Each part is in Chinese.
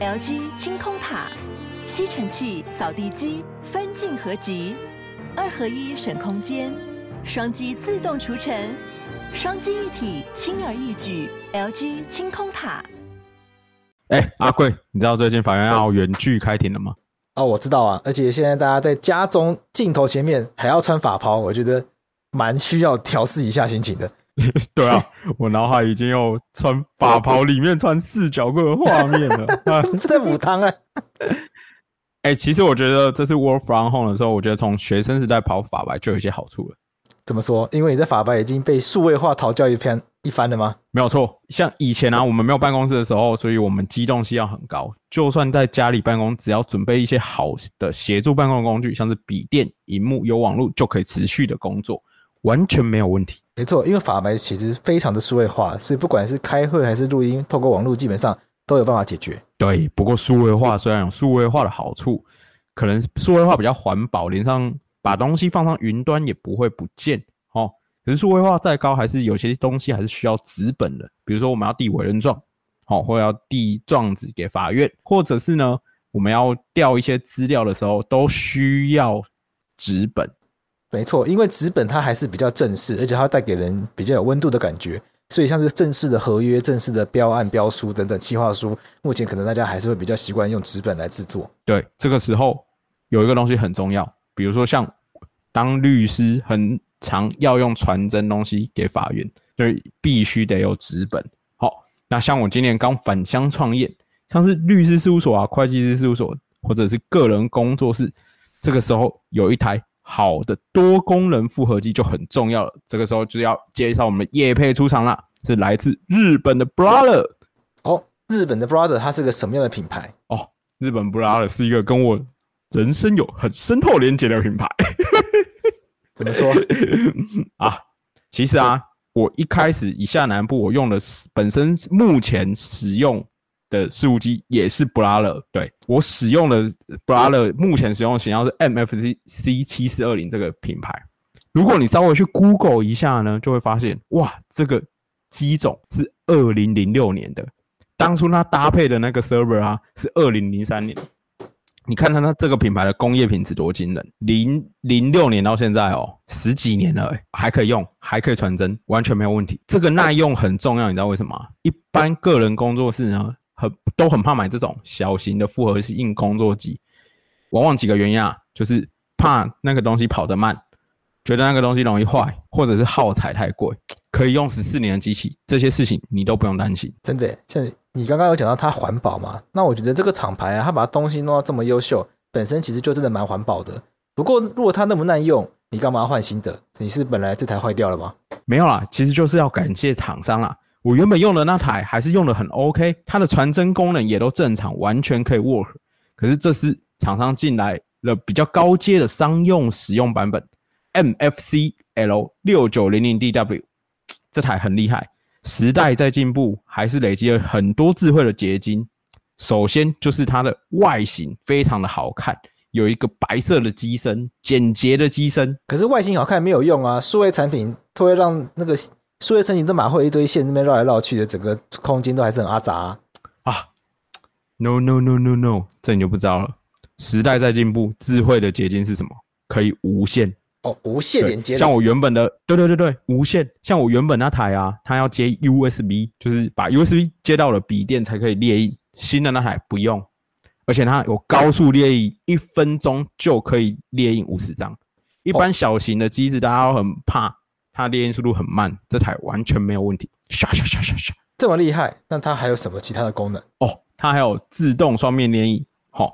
LG 清空塔，吸尘器、扫地机分镜合集，二合一省空间，双击自动除尘，双击一体轻而易举。LG 清空塔。哎、欸，阿贵，你知道最近法院要远距开庭了吗？哦，我知道啊，而且现在大家在家中镜头前面还要穿法袍，我觉得蛮需要调试一下心情的。对啊，我脑海已经有穿 法袍里面穿四角裤的画面了，不在母汤啊。哎、欸，其实我觉得这次 work from home 的时候，我觉得从学生时代跑法白就有一些好处了。怎么说？因为你在法白已经被数位化讨教一篇一番了吗？没有错，像以前啊，我们没有办公室的时候，所以我们机动性要很高。就算在家里办公，只要准备一些好的协助办公的工具，像是笔电、荧幕、有网络，就可以持续的工作，完全没有问题。没错，因为法白其实非常的数位化，所以不管是开会还是录音，透过网络基本上都有办法解决。对，不过数位化虽然有数位化的好处，可能数位化比较环保，连上把东西放上云端也不会不见。哦，可是数位化再高，还是有些东西还是需要纸本的。比如说我们要递委任状，好，或要递状子给法院，或者是呢，我们要调一些资料的时候，都需要纸本。没错，因为纸本它还是比较正式，而且它带给人比较有温度的感觉。所以像是正式的合约、正式的标案、标书等等企划书，目前可能大家还是会比较习惯用纸本来制作。对，这个时候有一个东西很重要，比如说像当律师很常要用传真东西给法院，就是必须得有纸本。好，那像我今年刚返乡创业，像是律师事务所啊、会计师事务所或者是个人工作室，这个时候有一台。好的多功能复合机就很重要了，这个时候就要介绍我们的业配出场了，是来自日本的 Brother 哦，日本的 Brother 它是个什么样的品牌？哦，日本 Brother 是一个跟我人生有很深厚连结的品牌。怎么说 啊？其实啊，我一开始以下南部我用的本身目前使用。的事务机也是 Brother，对，我使用的 Brother 目前使用的型号是 MFC C 七四二零这个品牌。如果你稍微去 Google 一下呢，就会发现哇，这个机种是二零零六年的，当初它搭配的那个 server 啊是二零零三年。你看看它这个品牌的工业品质多惊人，零零六年到现在哦，十几年了，还可以用，还可以传真，完全没有问题。这个耐用很重要，你知道为什么？一般个人工作室呢？很都很怕买这种小型的复合式硬工作机，往往几个原因啊，就是怕那个东西跑得慢，觉得那个东西容易坏，或者是耗材太贵。可以用十四年的机器，这些事情你都不用担心。真的，像你刚刚有讲到它环保嘛？那我觉得这个厂牌啊，它把东西弄到这么优秀，本身其实就真的蛮环保的。不过如果它那么耐用，你干嘛换新的？你是本来这台坏掉了吗？没有啦，其实就是要感谢厂商啦。我原本用的那台还是用的很 OK，它的传真功能也都正常，完全可以 work。可是这次厂商进来了比较高阶的商用使用版本，MFC L 六九零零 DW，这台很厉害。时代在进步，还是累积了很多智慧的结晶。首先就是它的外形非常的好看，有一个白色的机身，简洁的机身。可是外形好看没有用啊，数位产品都会让那个。数位成型都马会一堆线，那边绕来绕去的，整个空间都还是很阿杂啊，啊！No no no no no，这你就不知道了。时代在进步，智慧的结晶是什么？可以无线哦，无线连接。像我原本的，对对对对，无线。像我原本那台啊，它要接 USB，就是把 USB 接到了笔电才可以列印。新的那台不用，而且它有高速列印，一分钟就可以列印五十张。一般小型的机子，大家都很怕。它列印速度很慢，这台完全没有问题。唰唰唰唰唰，这么厉害？那它还有什么其他的功能？哦，它还有自动双面列印。好、哦，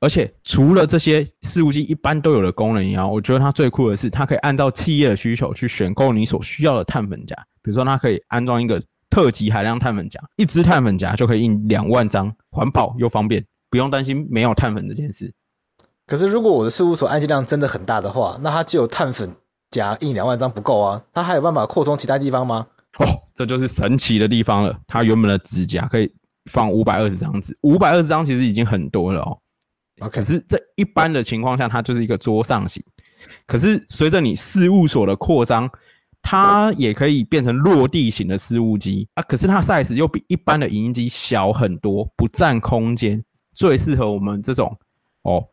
而且除了这些事务机一般都有的功能以外，我觉得它最酷的是，它可以按照企业的需求去选购你所需要的碳粉夹。比如说，它可以安装一个特级海量碳粉夹，一支碳粉夹就可以印两万张，环保又方便，不用担心没有碳粉这件事。可是，如果我的事务所案件量真的很大的话，那它就有碳粉。夹印两万张不够啊，它还有办法扩充其他地方吗？哦，这就是神奇的地方了。它原本的指甲可以放五百二十张纸，五百二十张其实已经很多了哦。OK，可是这一般的情况下，它就是一个桌上型。可是随着你事务所的扩张，它也可以变成落地型的事务机啊，可是它 size 又比一般的影音机小很多，不占空间，最适合我们这种哦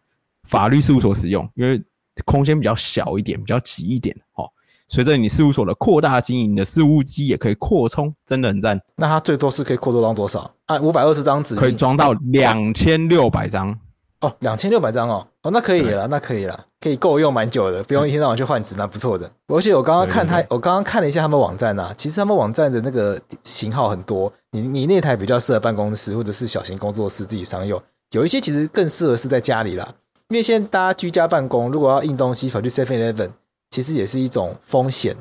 法律事务所使用，因为空间比较小一点，比较挤一点哦。随着你事务所的扩大经营，你的事务机也可以扩充，真的很赞。那它最多是可以扩多装多少啊？五百二十张纸可以装到两千六百张哦，两千六百张哦，哦，那可以了，那可以了，可以够用蛮久的，不用一天到晚去换纸，蛮不错的。而且我刚刚看他，我刚刚看了一下他们网站呐，其实他们网站的那个型号很多，你你那台比较适合办公室或者是小型工作室自己商用，有一些其实更适合是在家里啦，因为现在大家居家办公，如果要印东西跑去 Seven Eleven。其实也是一种风险。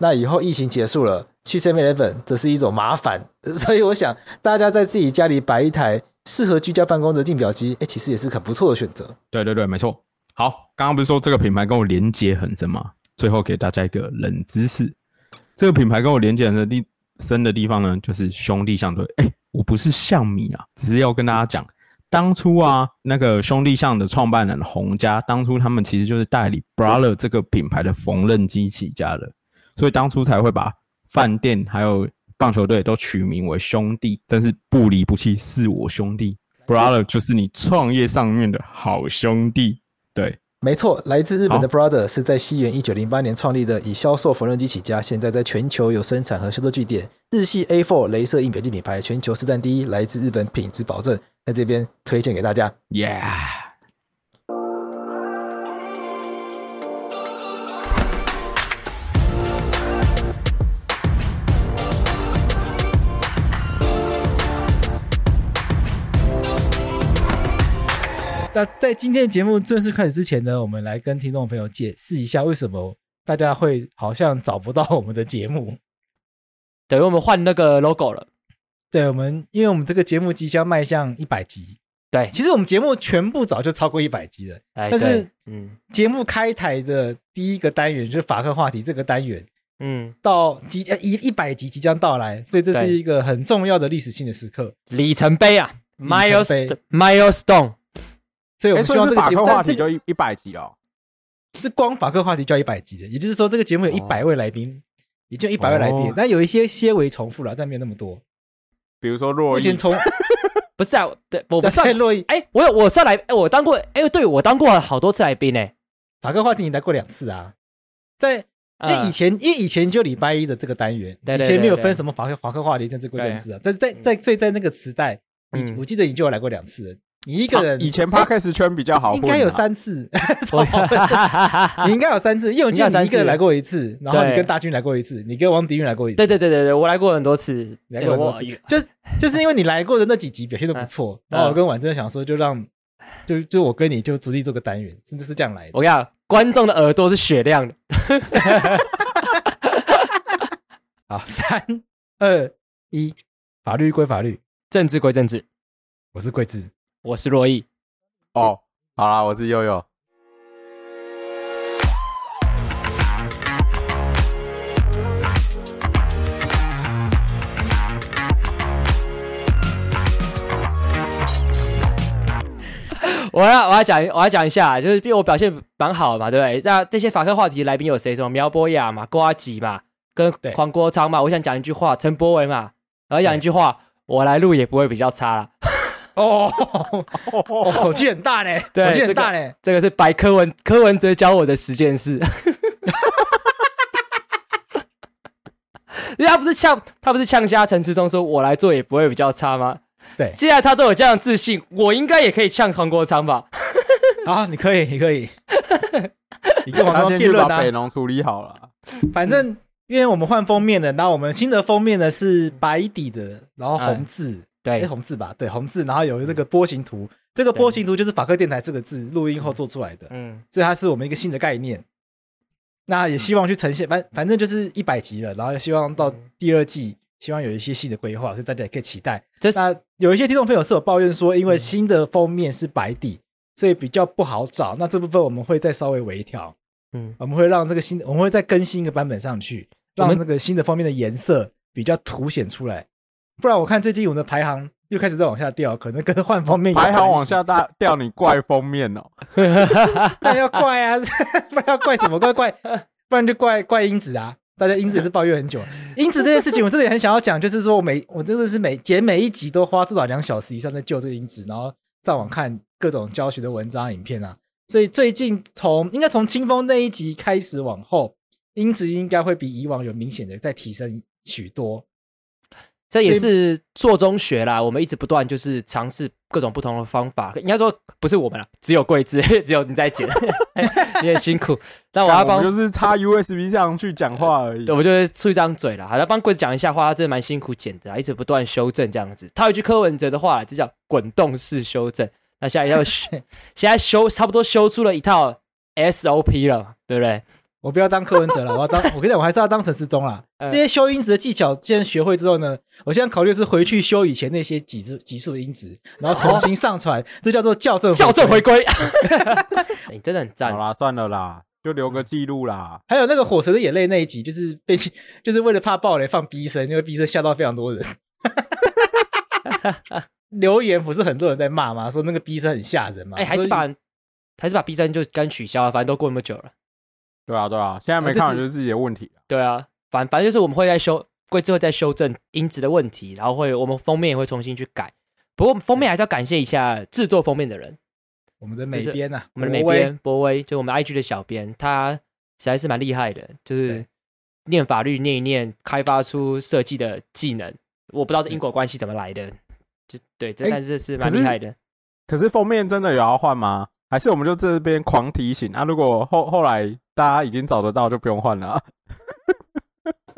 那以后疫情结束了，去 7-Eleven 这是一种麻烦。所以我想，大家在自己家里摆一台适合居家办公的订表机，哎，其实也是很不错的选择。对对对，没错。好，刚刚不是说这个品牌跟我连接很深吗？最后给大家一个冷知识：这个品牌跟我连接很深的地方呢，就是兄弟相对。哎，我不是象迷啊，只是要跟大家讲。当初啊，那个兄弟象的创办人洪家，当初他们其实就是代理 Brother 这个品牌的缝纫机起家的，所以当初才会把饭店还有棒球队都取名为兄弟，但是不离不弃是我兄弟，Brother 就是你创业上面的好兄弟，对。没错，来自日本的 Brother 是在西元一九零八年创立的，以销售缝纫机起家，现在在全球有生产和销售据点。日系 A4 镭射印表机品牌，全球市占第一，来自日本，品质保证，在这边推荐给大家。Yeah。那在今天的节目正式开始之前呢，我们来跟听众朋友解释一下，为什么大家会好像找不到我们的节目。等于我们换那个 logo 了。对，我们因为我们这个节目即将迈向一百集。对，其实我们节目全部早就超过一百集了。哎，但是，嗯，节目开台的第一个单元就是法克话题这个单元，嗯，到即呃一一百集即将到来，所以这是一个很重要的历史性的时刻，里程碑啊，milestone。所以我们希望这个节目话题就一一百集哦，是光法客话题就要一百集的，也就是说这个节目有一百位来宾，也就一百位来宾，但有一些些微重复了，但没有那么多。比如说洛伊，不是啊，对，我不算洛伊。哎，我有我算来，哎，我当过，哎，对我当过好多次来宾呢。法客话题你来过两次啊，在因为以前因为以前就礼拜一的这个单元，以前没有分什么法客法客话题政治归政治啊，但是在在所以在那个时代，你我记得你就有来过两次。你一个人以前 Podcast 圈比较好，应该有三次，你应该有三次，因为我记得你一个人来过一次，然后你跟大军来过一次，你跟王迪运来过一次，对对对对对，我来过很多次，来过很多次，就就是因为你来过的那几集表现都不错，然后我跟婉珍想说，就让就就我跟你就逐地做个单元，甚至是这样来的。我跟你讲，观众的耳朵是雪亮的。好，三二一，法律归法律，政治归政治，我是桂智。我是洛毅，哦，好啦，我是悠悠。我要我要讲我要讲一下，就是因为我表现蛮好的嘛，对不对？那这些法客话题来宾有谁？什么苗博雅嘛、郭阿吉嘛、跟黄国昌嘛，我想讲一句话，陈柏惟嘛，我要讲一句话，我来录也不会比较差了。哦，口气很大呢，口气很大呢。这个是白柯文柯文哲教我的十件事。因为他不是呛，他不是呛瞎陈时中说，我来做也不会比较差吗？对，既然他都有这样的自信，我应该也可以呛黄国昌吧？啊，你可以，你可以。你跟黄国昌辩论啊。把北农处理好了。反正因为我们换封面的，然后我们新的封面呢是白底的，然后红字。对，红字吧，对，红字，然后有这个波形图，这个波形图就是法克电台这个字录音后做出来的，嗯，所以它是我们一个新的概念。那也希望去呈现，反反正就是一百集了，然后也希望到第二季，希望有一些新的规划，所以大家也可以期待。那有一些听众朋友是有抱怨说，因为新的封面是白底，所以比较不好找。那这部分我们会再稍微微调，嗯，我们会让这个新，我们会再更新一个版本上去，让那个新的封面的颜色比较凸显出来。不然我看最近我们的排行又开始在往下掉，可能跟换封面排行往下大掉，你怪封面哦？那要怪啊，不然要怪什么？怪怪，不然就怪怪英子啊。大家英子也是抱怨很久。英子这件事情，我真的也很想要讲，就是说我每我真的是每剪每一集都花至少两小时以上在救这个英子，然后上网看各种教学的文章、影片啊。所以最近从应该从清风那一集开始往后，英子应该会比以往有明显的在提升许多。这也是做中学啦，我们一直不断就是尝试各种不同的方法。应该说不是我们啦，只有贵智，只有你在剪，你很辛苦。但我要帮，就是插 USB 上去讲话而已。对，我就出一张嘴啦，好，要帮贵子讲一下话，他真的蛮辛苦剪的，一直不断修正这样子。他有一句柯文哲的话，这叫滚动式修正。那现在要修，现在修差不多修出了一套 SOP 了，对不对？我不要当柯文哲了，我要当我跟你讲，我还是要当陈世忠啦。这些修音质的技巧，既然学会之后呢，我现在考虑是回去修以前那些几只级数的音质，然后重新上传，这叫做校正校正回归。你 真的很赞。好啦，算了啦，就留个记录啦。还有那个《火神的眼泪》那一集，就是被 就是为了怕爆雷放逼声，因为逼声吓到非常多人。留言不是很多人在骂吗？说那个逼声很吓人吗。哎，还是把还是把逼声就干取消了，反正都过那么久了。对啊，对啊，现在没看完就是自己的问题。对啊，反反正就是我们会在修，贵智会在修正音质的问题，然后会我们封面也会重新去改。不过封面还是要感谢一下制作封面的人，我们的美编呐、啊，我们的美编博威，就我们 IG 的小编，他实在是蛮厉害的，就是念法律念一念，开发出设计的技能。我不知道这因果关系怎么来的，就对，这但是是蛮厉害的。欸、可是，可是封面真的有要换吗？还是我们就这边狂提醒啊？如果后后来。大家已经找得到，就不用换了啊。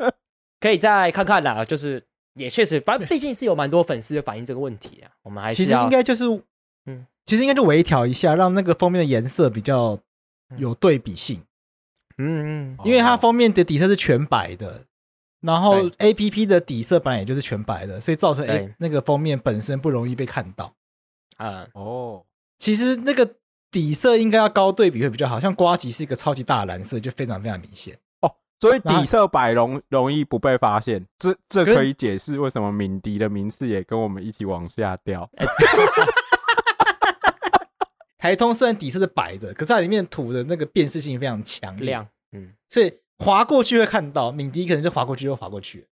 可以再看看啦，就是也确实，反正毕竟是有蛮多粉丝就反映这个问题啊。我们还是其实应该就是，嗯，其实应该就微调一下，让那个封面的颜色比较有对比性。嗯嗯，因为它封面的底色是全白的，然后 APP 的底色本来也就是全白的，所以造成哎那个封面本身不容易被看到。啊哦，其实那个。底色应该要高对比会比较好，像瓜吉是一个超级大的蓝色，就非常非常明显哦。所以底色白容容易不被发现，这这可以解释为什么敏迪的名次也跟我们一起往下掉。台通虽然底色是白的，可是它里面涂的那个辨识性非常强亮，嗯，所以滑过去会看到敏迪，可能就滑过去就滑过去了。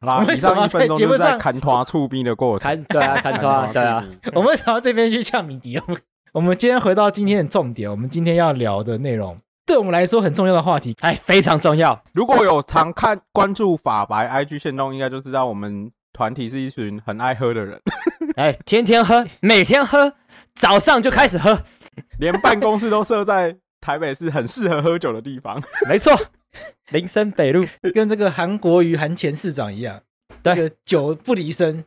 好啦，以上一分钟就在砍拖触逼的过程，对啊，砍拖，对啊。我们为什么这边去呛敏迪？我们今天回到今天的重点，我们今天要聊的内容，对我们来说很重要的话题，哎，非常重要。如果有常看关注法白 IG 线动，应该就知道我们团体是一群很爱喝的人。哎，天天喝，每天喝，早上就开始喝，连办公室都设在台北市很适合喝酒的地方。没错，林森北路，跟这个韩国瑜韩前市长一样，对，这个酒不离身，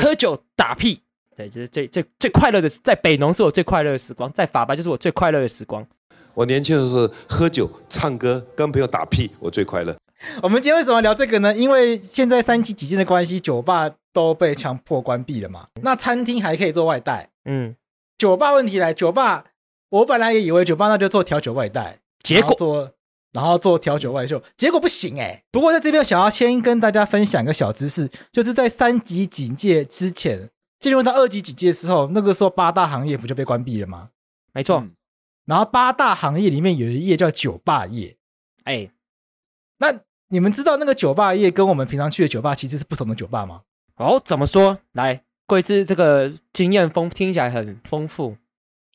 喝酒打屁。对，就是最最最快乐的，在北农是我最快乐的时光，在法白就是我最快乐的时光。我年轻的时候喝酒、唱歌、跟朋友打屁，我最快乐。我们今天为什么聊这个呢？因为现在三级警戒的关系，酒吧都被强迫关闭了嘛。那餐厅还可以做外带，嗯，酒吧问题来，酒吧我本来也以为酒吧那就做调酒外带，结果做然后做调酒外秀，结果不行哎、欸。不过在这边想要先跟大家分享一个小知识，就是在三级警戒之前。进入到二级警戒的时候，那个时候八大行业不就被关闭了吗？没错。嗯、然后八大行业里面有一业叫酒吧业。哎，那你们知道那个酒吧业跟我们平常去的酒吧其实是不同的酒吧吗？哦，怎么说？来，贵智这个经验丰听起来很丰富。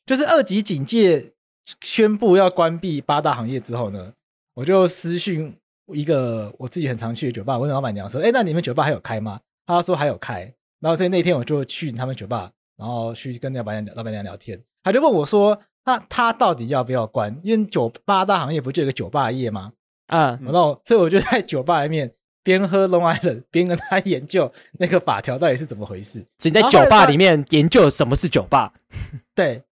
就是二级警戒宣布要关闭八大行业之后呢，我就私讯一个我自己很常去的酒吧，我问老板娘说：“哎，那你们酒吧还有开吗？”他说还有开。然后所以那天我就去他们酒吧，然后去跟老板娘、老板娘聊天，他就问我说：“那他到底要不要关？因为酒吧大行业不就有个酒吧业吗？”啊，然后所以我就在酒吧里面边喝 Long Island，边跟他研究那个法条到底是怎么回事。所以在酒吧里面研究什么是酒吧？对，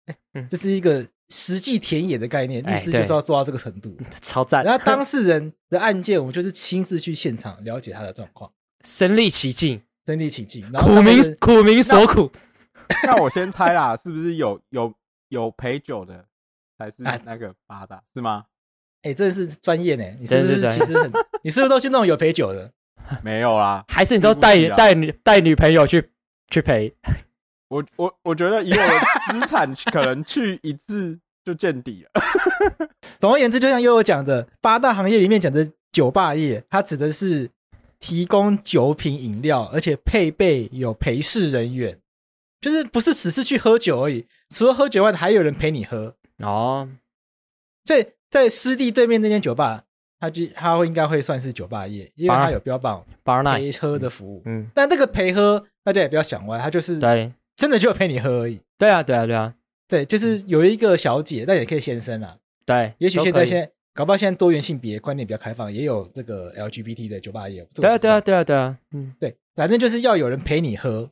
这是一个实际田野的概念，律师就是要做到这个程度，超赞。然后当事人的案件，我们就是亲自去现场了解他的状况，身历其境。身临其境，苦民苦民所苦。那我先猜啦，是不是有有有陪酒的，才是那个八大是吗？哎，真的是专业呢。你是不是其实很？你是不是都去那种有陪酒的？没有啦，还是你都带带女带女朋友去去陪？我我我觉得以我的资产，可能去一次就见底了。总而言之，就像悠悠讲的，八大行业里面讲的酒吧业，它指的是提供酒品饮料，而且配备有陪侍人员，就是不是只是去喝酒而已，除了喝酒外，还有人陪你喝哦。在在湿地对面那间酒吧，它就它会应该会算是酒吧业，因为它有标榜陪喝的服务。嗯，但这个陪喝大家也不要想歪，他就是对，真的就陪你喝而已。对啊，对啊，对啊。对，就是有一个小姐，但也可以先生啊。对，也许现在现在搞不好现在多元性别观念比较开放，也有这个 LGBT 的酒吧业。对啊，对啊，对啊，对啊。嗯，对，反正就是要有人陪你喝。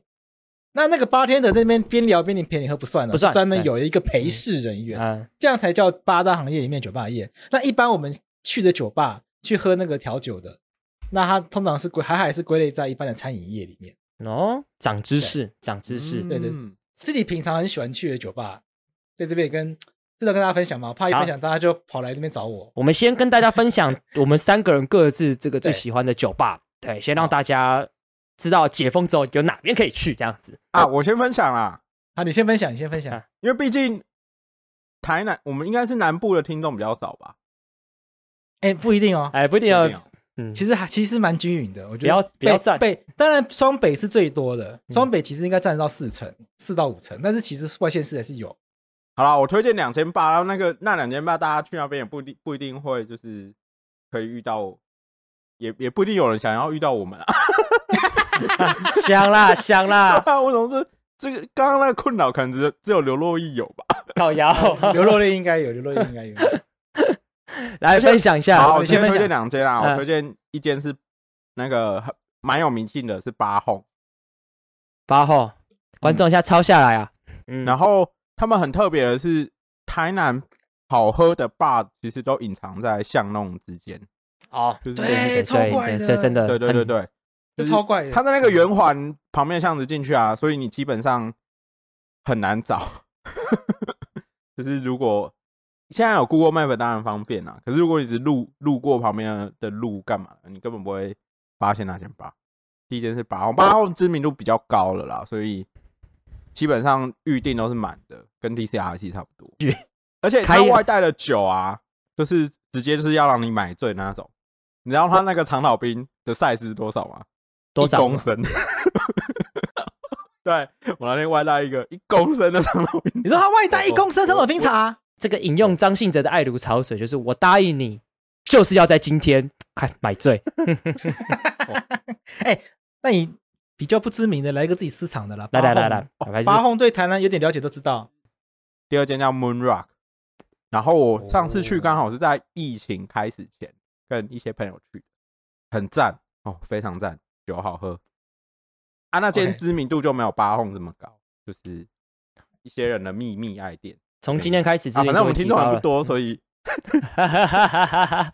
那那个 bartender 在那边边聊边你陪你喝不算了，不算，专门有一个陪侍人员，嗯，这样才叫八大行业里面酒吧业。那一般我们去的酒吧去喝那个调酒的，那它通常是归还还是归类在一般的餐饮业里面。哦，长知识，长知识。对对，自己平常很喜欢去的酒吧。在这边也跟值得跟大家分享吗？怕一分享大家就跑来这边找我。我们先跟大家分享 我们三个人各自这个最喜欢的酒吧。对，对，先让大家知道解封之后有哪边可以去这样子啊。我先分享啦，好，你先分享，你先分享，因为毕竟台南我们应该是南部的听众比较少吧？哎、欸，不一定哦，哎、欸，不一定哦。嗯，其实还其实蛮均匀的，我觉得。不要不要占北，当然双北是最多的，双北其实应该占到四成，四到五成，但是其实外县市还是有。好了，我推荐两千八，然后那个那两千八，大家去那边也不一定不一定会就是可以遇到，也也不一定有人想要遇到我们啊。香啦 香啦，我总是这个刚刚那个困扰，可能只只有刘若英有吧？靠腰，刘若英应该有，刘若英应该有。来分享一下，好，我先推荐两间啊，我推荐一间是那个蛮有名气的，是八号，八号，观众一下抄下来啊，嗯，然后。他们很特别的是，台南好喝的 bar 其实都隐藏在巷弄之间。哦，就是对，超怪的，这真的，对对对对，这超怪的。他在那个圆环旁边巷子进去啊，所以你基本上很难找。就是如果现在有 Google Map，当然方便啦。可是如果你只路路过旁边的路干嘛，你根本不会发现那间 bar。第一间是八号，八号知名度比较高了啦，所以。基本上预定都是满的，跟 DCRC 差不多。而且他外带的酒啊，就是直接就是要让你买醉那种。你知道他那个长岛冰的 size 是多少吗？多少公升？对，我那天外带一个一公升的长岛冰。你说他外带一公升长岛冰茶？这个引用张信哲的《爱如潮水》，就是我答应你，就是要在今天看买醉。哎、欸，那你？比较不知名的，来一个自己私藏的啦。来来来来，八号对台南有点了解都知道。第二间叫 Moon Rock，然后我上次去刚好是在疫情开始前，跟一些朋友去，很赞哦，非常赞，酒好喝。啊，那间知名度就没有八号这么高，就是一些人的秘密爱店。从今天开始，反正我们听众还不多，所以。哈哈哈哈哈哈！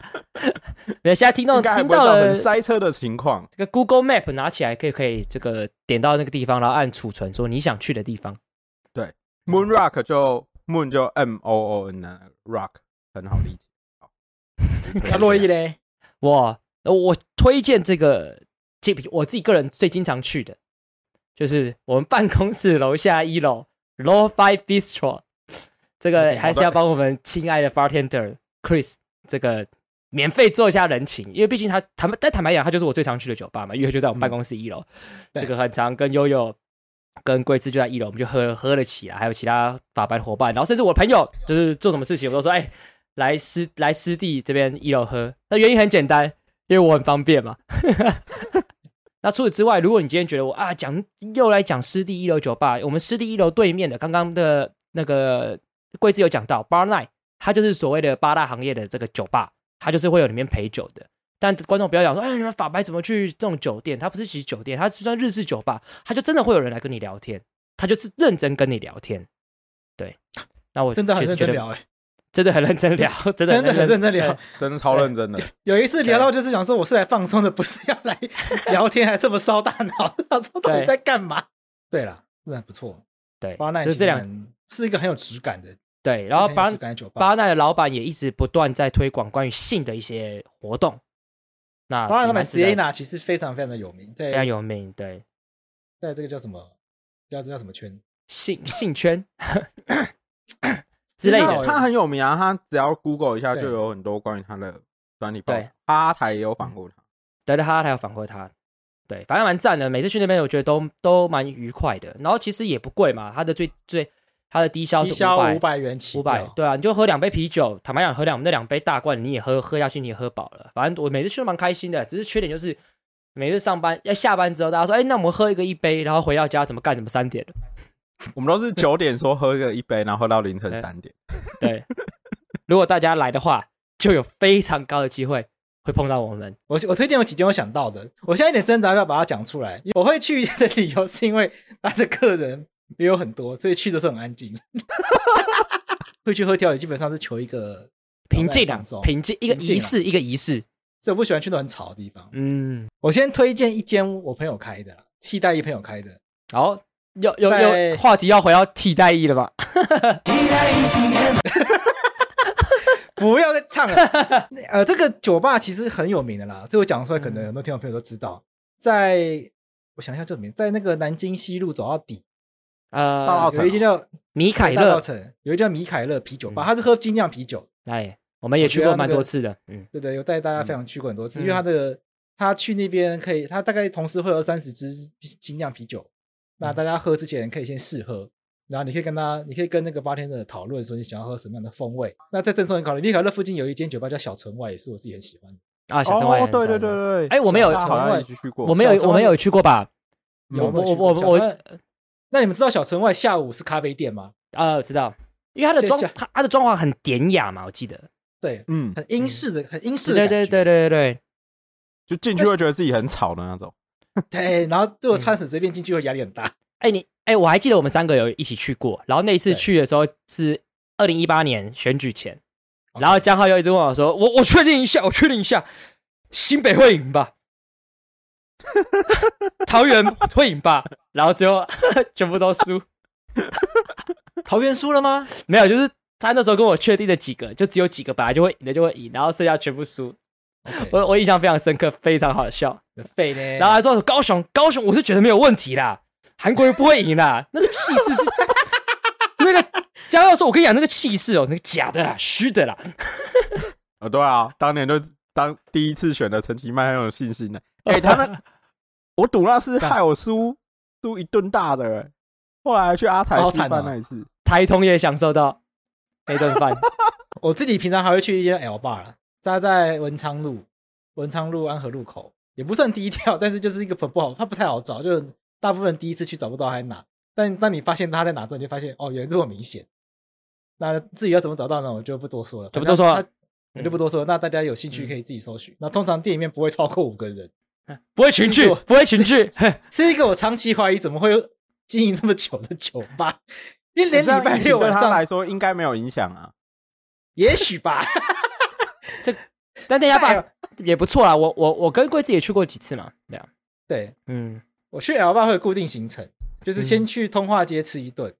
现在听到听到了塞车的情况，这个 Google Map 拿起来可以可以这个点到那个地方，然后按储存，说你想去的地方。对，Moon Rock 就 Moon 就 M O O N Rock 很好理解。那洛伊嘞？我我推荐这个，这我自己个人最经常去的，就是我们办公室楼下一楼 Low Five Bistro。这个还是要帮我们亲爱的 bartender Chris 这个免费做一下人情，因为毕竟他坦白但坦白讲，他就是我最常去的酒吧嘛，因为就在我们办公室一楼，嗯、这个很常跟悠悠跟桂枝就在一楼，我们就喝喝了起来，还有其他法白的伙伴，然后甚至我朋友就是做什么事情，我都说哎，来师来师弟这边一楼喝，那原因很简单，因为我很方便嘛。那除此之外，如果你今天觉得我啊讲又来讲师弟一楼酒吧，我们师弟一楼对面的刚刚的那个。贵子有讲到 Bar Night，它就是所谓的八大行业的这个酒吧，它就是会有里面陪酒的。但观众不要讲说，哎，你们法白怎么去这种酒店？它不是其实酒店，它是算日式酒吧，它就真的会有人来跟你聊天，他就是认真跟你聊天。对，那我真的很认真聊，哎，真的很认真聊，真的真的很认真聊，真的超认真的。有一次聊到就是想说，我是来放松的，不是要来 聊天，还这么烧大脑，想说到底在干嘛？对了，真的不错。对，Bar Night 就是这样，是一个很有质感的。对，然后巴巴奈的老板也一直不断在推广关于性的一些活动。那巴奈老板 Sienna 其实非常非常的有名，非常有名。对，在这个叫什么？叫这叫什么圈？性性圈。之类的。他很有名啊，他只要 Google 一下就有很多关于他的专利报对道。哈台也有访过他。对对，他台有访过他，对，反正蛮赞的。每次去那边，我觉得都都蛮愉快的。然后其实也不贵嘛，他的最最他的低消是五百五百元起五百，对啊，你就喝两杯啤酒，坦白讲，喝两那两杯大罐，你也喝喝下去，你也喝饱了。反正我每次去都蛮开心的，只是缺点就是每次上班要下班之后，大家说，哎，那我们喝一个一杯，然后回到家怎么干？怎么三点了？我们都是九点说喝个一杯，然后喝到凌晨三点。对，如果大家来的话，就有非常高的机会会碰到我们。我我推荐有几间我想到的，我现在有点挣扎要不要把它讲出来。我会去的理由是因为他的客人没有很多，所以去的时候很安静。会去喝跳，也基本上是求一个平静啊放松，平静一个仪式，一个仪式。所以我不喜欢去那种很吵的地方。嗯，我先推荐一间我朋友开的啦，替代役朋友开的，好，有有在有话题要回到替代役了吧？不要再唱了。呃，这个酒吧其实很有名的啦，所以我讲出来，可能很多听众朋友都知道。在我想一下这里面，在那个南京西路走到底，呃有一间叫米凯勒，大城，有一家米凯勒啤酒吧，嗯它是喝精酿啤酒。哎，我们也去过蛮多次的。嗯，对对，有带大家非常去过很多次，嗯因为他的他去那边可以，他大概同时会有三十支精酿啤酒，那大家喝之前可以先试喝，然后你可以跟他，你可以跟那个八天的讨论说你想要喝什么样的风味。那在正宗人考虑，米凯勒附近有一间酒吧叫小城外，也是我自己很喜欢的。啊，小城外对对对对，哎我们有他好像也去过。我们有我们有去过吧？有我我我那你们知道小城外下午是咖啡店吗？呃知道，因为它的装它它的装潢很典雅嘛，我记得。对，嗯，很英式的，很英式的对感觉。对对对对就进去会觉得自己很吵的那种。对，然后如果穿很随便进去，会压力很大。哎，你哎，我还记得我们三个有一起去过，然后那一次对去的时候是二零一八年选举前，然后江浩又一直问我说：“我我确定一下，我确定一下，新北会赢吧？桃园会赢吧？”然后最后 全部都输，桃园输了吗？没有，就是他那时候跟我确定的几个，就只有几个本来就会赢的就会赢，然后剩下全部输。我我印象非常深刻，非常好笑。废呢？然后还说高雄，高雄我是觉得没有问题啦，韩国人不会赢啦，那个气势是 那个江耀说，我跟你讲那个气势哦，那个假的啦，虚的啦。哦，对啊，当年就当第一次选的陈其迈很有信心的。哎，他那我赌那是害我输输一顿大的欸，后来去阿财吃饭那一次，台通也享受到那顿饭。我自己平常还会去一间 L bar 啦，它在文昌路，文昌路安和路口，也不算低调，但是就是一个很不好，它不太好找，就大部分人第一次去找不到在哪。但当你发现它在哪之后，你就发现哦，原来这么明显。那至于要怎么找到呢？我就不多说了，就不多说了我就不多说了。那大家有兴趣可以自己搜寻。那通常店里面不会超过五个人，不会群聚，不会群聚。是一个我长期怀疑怎么会经营这么久的酒吧，因为连礼拜六晚上来说应该没有影响啊。也许吧。这但那家吧也不错啦，我我我跟贵子也去过几次嘛，对啊，对，嗯，我去 L 吧会有固定行程，就是先去通化街吃一顿，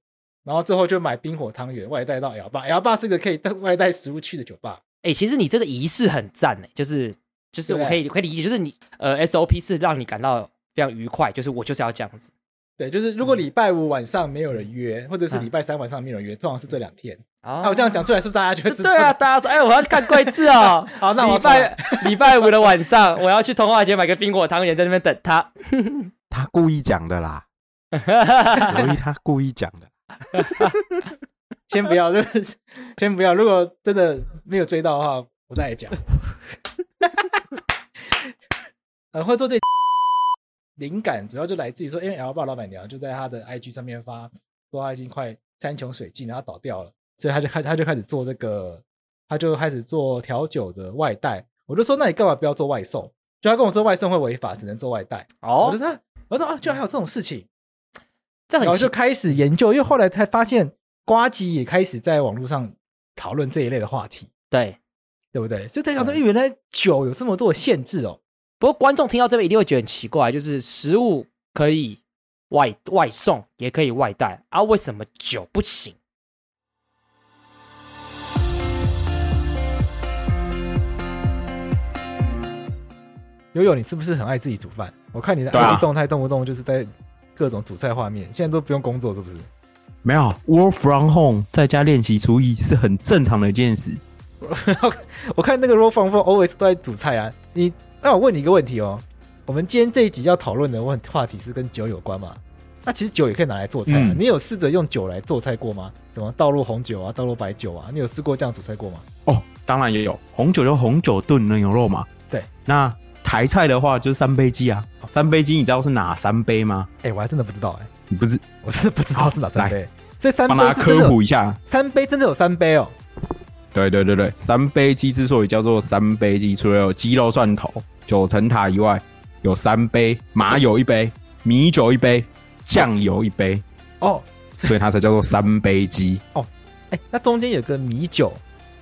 然后之后就买冰火汤圆外带到 L 吧。L 吧是个可以带外带食物去的酒吧。哎、其实你这个仪式很赞哎，就是就是我可以可以理解，就是你呃 SOP 是让你感到非常愉快，就是我就是要这样子。对，就是如果礼拜五晚上没有人约，或者是礼拜三晚上没有人约，通常是这两天。啊啊，我这样讲出来，是不是大家就会知道？对啊，大家说哎，我要去看贵子哦。好，那我礼拜礼拜五的晚上，我要去通化街买个冰火汤圆，在那边等他。他故意讲的啦，由于他故意讲的。先不要，就是先不要。如果真的没有追到的话，我再来讲。呃，会做这灵感，主要就来自于说，因为 L 爸老板娘就在他的 IG 上面发，说他已经快山穷水尽，然后倒掉了，所以他就开他就开始做这个，他就开始做调酒的外带。我就说，那你干嘛不要做外送？就他跟我说外送会违法，只能做外带。我哦就，说，我说啊，居然还有这种事情。这很奇然后就开始研究，因为后来才发现，瓜吉也开始在网络上讨论这一类的话题，对。对不对？所以才想说，原来酒有这么多的限制哦。不过观众听到这边一定会觉得很奇怪，就是食物可以外外送，也可以外带啊，为什么酒不行？悠悠，你是不是很爱自己煮饭？我看你的 IG 动态动不动就是在各种煮菜画面，现在都不用工作，是不是？没有，work from home 在家练习厨艺是很正常的一件事。我看那个 work from home always 都在煮菜啊。你，那我问你一个问题哦。我们今天这一集要讨论的问话题是跟酒有关嘛？那其实酒也可以拿来做菜啊。嗯、你有试着用酒来做菜过吗？什么倒入红酒啊，倒入白酒啊？你有试过这样煮菜过吗？哦，当然也有。红酒就红酒炖牛肉嘛。对。那台菜的话就是三杯鸡啊。三杯鸡你知道是哪三杯吗？哎、欸，我还真的不知道哎、欸。你不知？我是不知道是哪三杯。这三杯帮大家科普一下，三杯真的有三杯哦。对对对对，三杯鸡之所以叫做三杯鸡，除了有鸡肉蒜头、九层塔以外，有三杯：麻油一杯、米酒一杯、酱油一杯。哦，所以它才叫做三杯鸡。哦，哎，那中间有个米酒，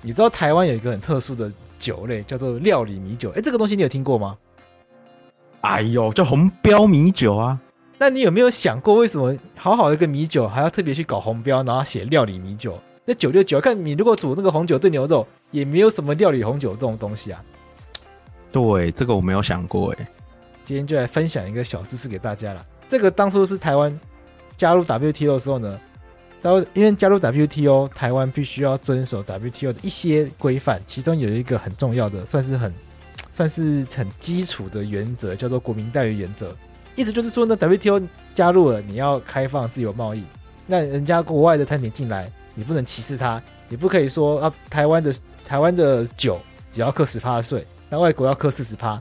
你知道台湾有一个很特殊的酒类叫做料理米酒。哎，这个东西你有听过吗？哎呦，叫红标米酒啊。那你有没有想过，为什么好好的一个米酒，还要特别去搞红标，然后写料理米酒？那酒就酒，看你如果煮那个红酒炖牛肉，也没有什么料理红酒这种东西啊。对，这个我没有想过哎。今天就来分享一个小知识给大家了。这个当初是台湾加入 WTO 的时候呢，然后因为加入 WTO，台湾必须要遵守 WTO 的一些规范，其中有一个很重要的，算是很算是很基础的原则，叫做国民待遇原则。意思就是说呢，WTO 加入了，你要开放自由贸易，那人家国外的产品进来，你不能歧视他，你不可以说啊，台湾的台湾的酒只要课十趴的税，那外国要课四十趴，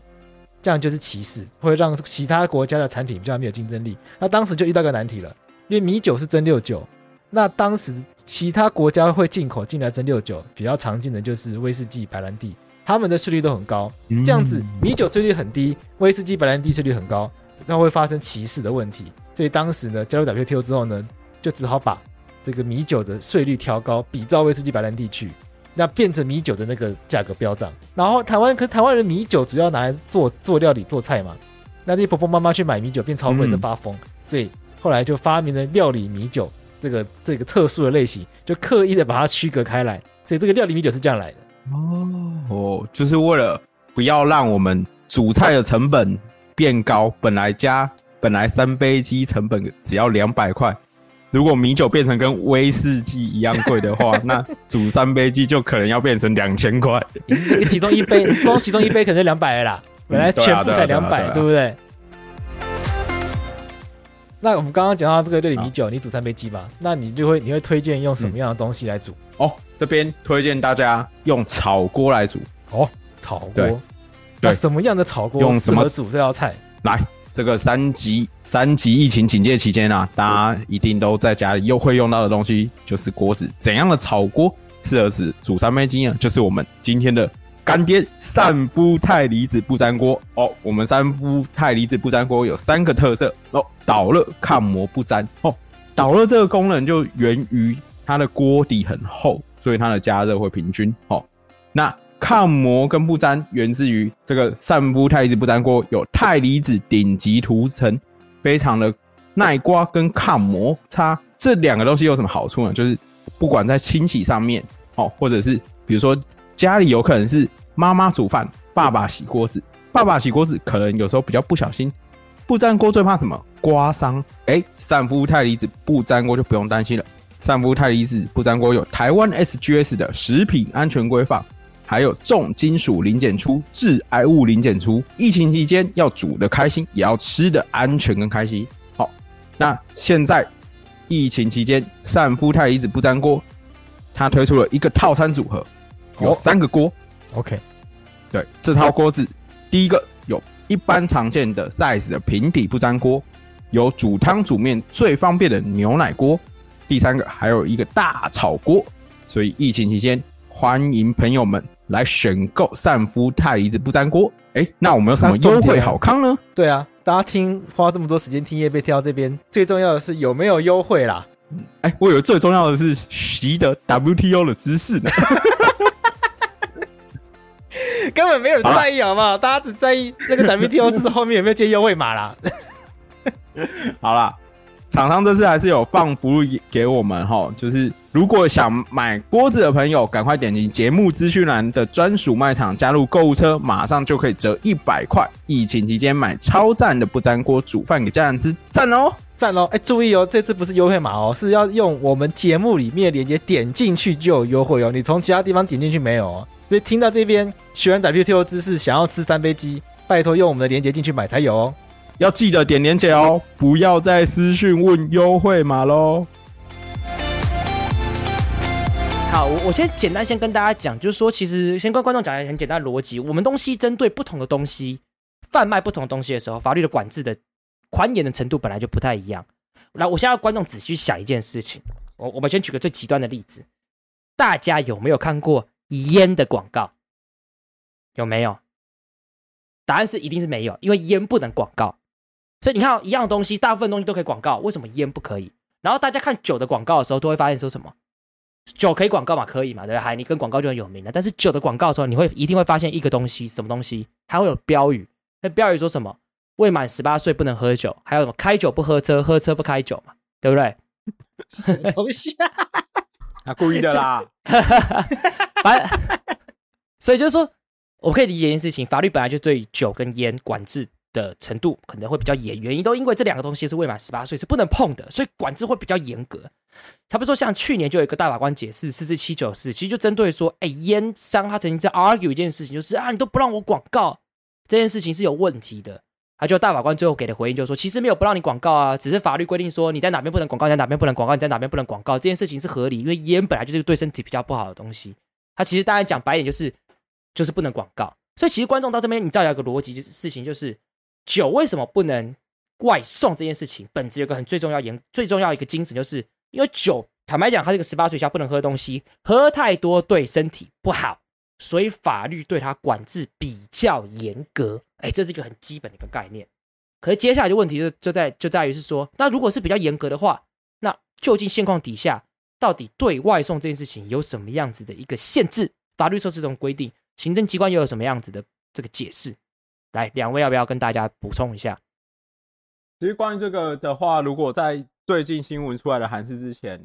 这样就是歧视，会让其他国家的产品比较没有竞争力。那当时就遇到个难题了，因为米酒是蒸馏酒，那当时其他国家会进口进来蒸馏酒，比较常见的就是威士忌、白兰地，他们的税率都很高，这样子米酒税率很低，威士忌、白兰地税率很高。那会发生歧视的问题，所以当时呢，加入 WTO 之后呢，就只好把这个米酒的税率调高，比照威士忌、白兰地去，那变成米酒的那个价格飙涨。然后台湾，可台湾人米酒主要拿来做做料理、做菜嘛，那那婆婆妈妈去买米酒变超贵的发疯，所以后来就发明了料理米酒这个这个特殊的类型，就刻意的把它区隔开来，所以这个料理米酒是这样来的。哦哦，就是为了不要让我们煮菜的成本。变高，本来加本来三杯鸡成本只要两百块，如果米酒变成跟威士忌一样贵的话，那煮三杯鸡就可能要变成两千块。其中一杯，光其中一杯可能就两百了啦，本来全部才两百，对不对？那我们刚刚讲到这个料理米酒，你煮三杯鸡吧，那你就会你会推荐用什么样的东西来煮？哦，这边推荐大家用炒锅来煮。哦，炒锅。那什么样的炒锅用什么煮这道菜？来，这个三级三级疫情警戒期间啊，大家一定都在家里又会用到的东西就是锅子。怎样的炒锅适合是煮三杯鸡呢？就是我们今天的干爹善夫太离子不粘锅哦。我们三夫太离子不粘锅有三个特色哦：导热、抗磨、不粘哦。导热这个功能就源于它的锅底很厚，所以它的加热会平均哦。那抗膜跟不粘源自于这个善夫太离子不粘锅，有太离子顶级涂层，非常的耐刮跟抗摩擦。这两个东西有什么好处呢？就是不管在清洗上面哦，或者是比如说家里有可能是妈妈煮饭，爸爸洗锅子，爸爸洗锅子可能有时候比较不小心，不粘锅最怕什么？刮伤。哎，善夫太离子不粘锅就不用担心了。善夫太离子不粘锅有台湾 SGS 的食品安全规范。还有重金属零检出、致癌物零检出。疫情期间要煮的开心，也要吃的安全跟开心。好，那现在疫情期间，善夫太离子不粘锅，它推出了一个套餐组合，有三个锅。OK，对，这套锅子，第一个有一般常见的 size 的平底不粘锅，有煮汤煮面最方便的牛奶锅。第三个还有一个大炒锅。所以疫情期间，欢迎朋友们。来选购善夫太离子不粘锅，哎，那我们有什么优惠好康呢？对啊，大家听花这么多时间听业配跳到这边，最重要的是有没有优惠啦？哎，我以为最重要的是习得 WTO 的知识呢，根本没有在意好不好？大家只在意那个 WTO 知识后面有没有接优惠码啦。好啦。厂商这次还是有放福利给我们哈，就是如果想买锅子的朋友，赶快点击节目资讯栏的专属卖场，加入购物车，马上就可以折一百块。疫情期间买超赞的不粘锅煮饭给家人吃，赞哦！赞哦！哎，注意哦，这次不是优惠码哦，是要用我们节目里面的链接点进去就有优惠哦。你从其他地方点进去没有哦？所以听到这边学完 WTO 知识，想要吃三杯鸡，拜托用我们的链接进去买才有哦。要记得点链接哦，不要再私讯问优惠码喽。好，我我先简单先跟大家讲，就是说，其实先跟观众讲一个很简单的逻辑，我们东西针对不同的东西贩卖不同的东西的时候，法律的管制的宽严的程度本来就不太一样。来，我现在要观众仔细想一件事情，我我们先举个最极端的例子，大家有没有看过烟的广告？有没有？答案是一定是没有，因为烟不能广告。所以你看，一样东西，大部分东西都可以广告，为什么烟不可以？然后大家看酒的广告的时候，都会发现说什么？酒可以广告嘛？可以嘛？对不对？海尼跟广告就很有名了。但是酒的广告的时候，你会一定会发现一个东西，什么东西？还会有标语。那标语说什么？未满十八岁不能喝酒，还有什么？开酒不喝车，喝车不开酒嘛？对不对？什么东西啊？他故意的啦。反正，所以就是说，我可以理解一件事情：法律本来就对酒跟烟管制的程度可能会比较严，原因都因为这两个东西是未满十八岁是不能碰的，所以管制会比较严格。他不说，像去年就有一个大法官解释四四七九四，其实就针对说，哎，烟商他曾经在 argue 一件事情，就是啊，你都不让我广告，这件事情是有问题的。他就大法官最后给的回应就是说，其实没有不让你广告啊，只是法律规定说你在哪边不能广告，在哪边不能广告，你在哪边不能广告，这件事情是合理，因为烟本来就是对身体比较不好的东西。他其实当然讲白一点就是就是不能广告。所以其实观众到这边，你知道有一个逻辑，就是事情就是。酒为什么不能外送这件事情，本质有个很最重要、严最重要一个精神，就是因为酒，坦白讲，它是一个十八岁以下不能喝的东西，喝太多对身体不好，所以法律对它管制比较严格。哎，这是一个很基本的一个概念。可是接下来的问题就就在就在于是说，那如果是比较严格的话，那究竟现况底下到底对外送这件事情有什么样子的一个限制？法律说是这种规定，行政机关又有什么样子的这个解释？来，两位要不要跟大家补充一下？其实关于这个的话，如果在最近新闻出来的函释之前，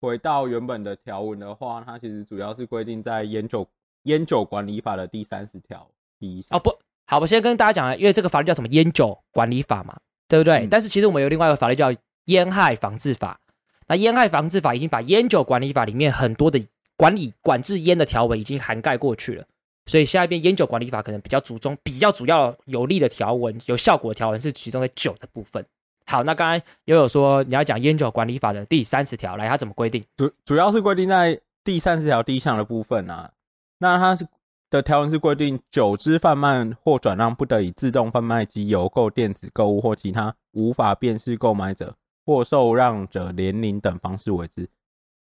回到原本的条文的话，它其实主要是规定在烟酒烟酒管理法的第三十条第一项。哦，不好，我先跟大家讲，因为这个法律叫什么烟酒管理法嘛，对不对？嗯、但是其实我们有另外一个法律叫烟害防治法。那烟害防治法已经把烟酒管理法里面很多的管理管制烟的条文已经涵盖过去了。所以下一边烟酒管理法可能比较注重比较主要有利的条文，有效果的条文是集中在酒的部分。好，那刚才也有说你要讲烟酒管理法的第三十条，来，它怎么规定？主主要是规定在第三十条第一项的部分啊。那它是的条文是规定，酒之贩卖或转让不得以自动贩卖机、邮购、电子购物或其他无法辨识购买者或受让者年龄等方式为之。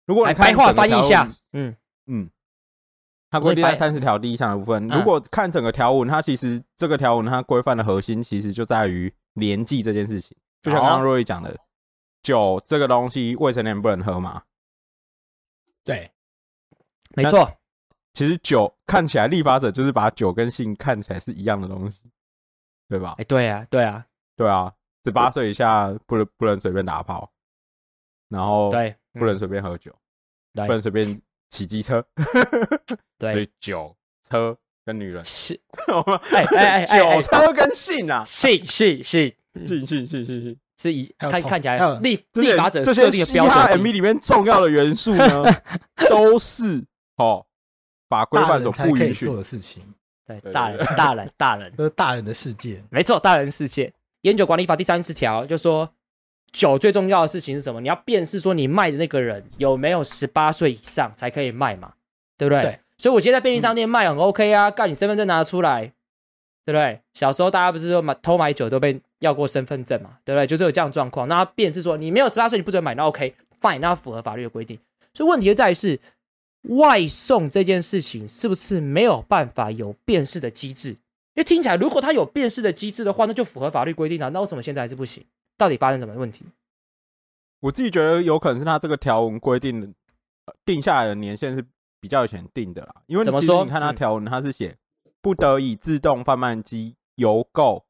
如果来白话翻译一下，嗯嗯。它规定在三十条第一项的部分。如果看整个条文，它其实这个条文它规范的核心其实就在于年纪这件事情。就像刚刚若易讲的，酒这个东西未成年不能喝嘛？对，没错。其实酒看起来立法者就是把酒跟性看起来是一样的东西，对吧？哎，对啊，对啊，对啊。十八岁以下不能不能随便打炮，然后对，不能随便喝酒，不能随便骑机车，对，酒车跟女人，是，哎哎哎，酒车跟性啊，性性性性性性性，是一看看起来立立法者设定的标准 MV 里面重要的元素呢，都是哦，法规范所不允许。做的事情，对，大人大人大人，都是大人的世界，没错，大人世界，烟酒管理法第三十条就说酒最重要的事情是什么？你要辨识说你卖的那个人有没有十八岁以上才可以卖嘛，对不对？对。所以，我今天在便利商店卖很 OK 啊，干你身份证拿出来，对不对？小时候大家不是说买偷买酒都被要过身份证嘛，对不对？就是有这样状况。那辨识说你没有十八岁，你不准买，那 OK，fine，那符合法律的规定。所以问题就在于是外送这件事情是不是没有办法有辨识的机制？因为听起来如果他有辨识的机制的话，那就符合法律规定啊。那为什么现在还是不行？到底发生什么问题？我自己觉得有可能是他这个条文规定的定下来的年限是。比较以前定的啦，因为怎么说你看它条文，它是写不得以自动贩卖机邮购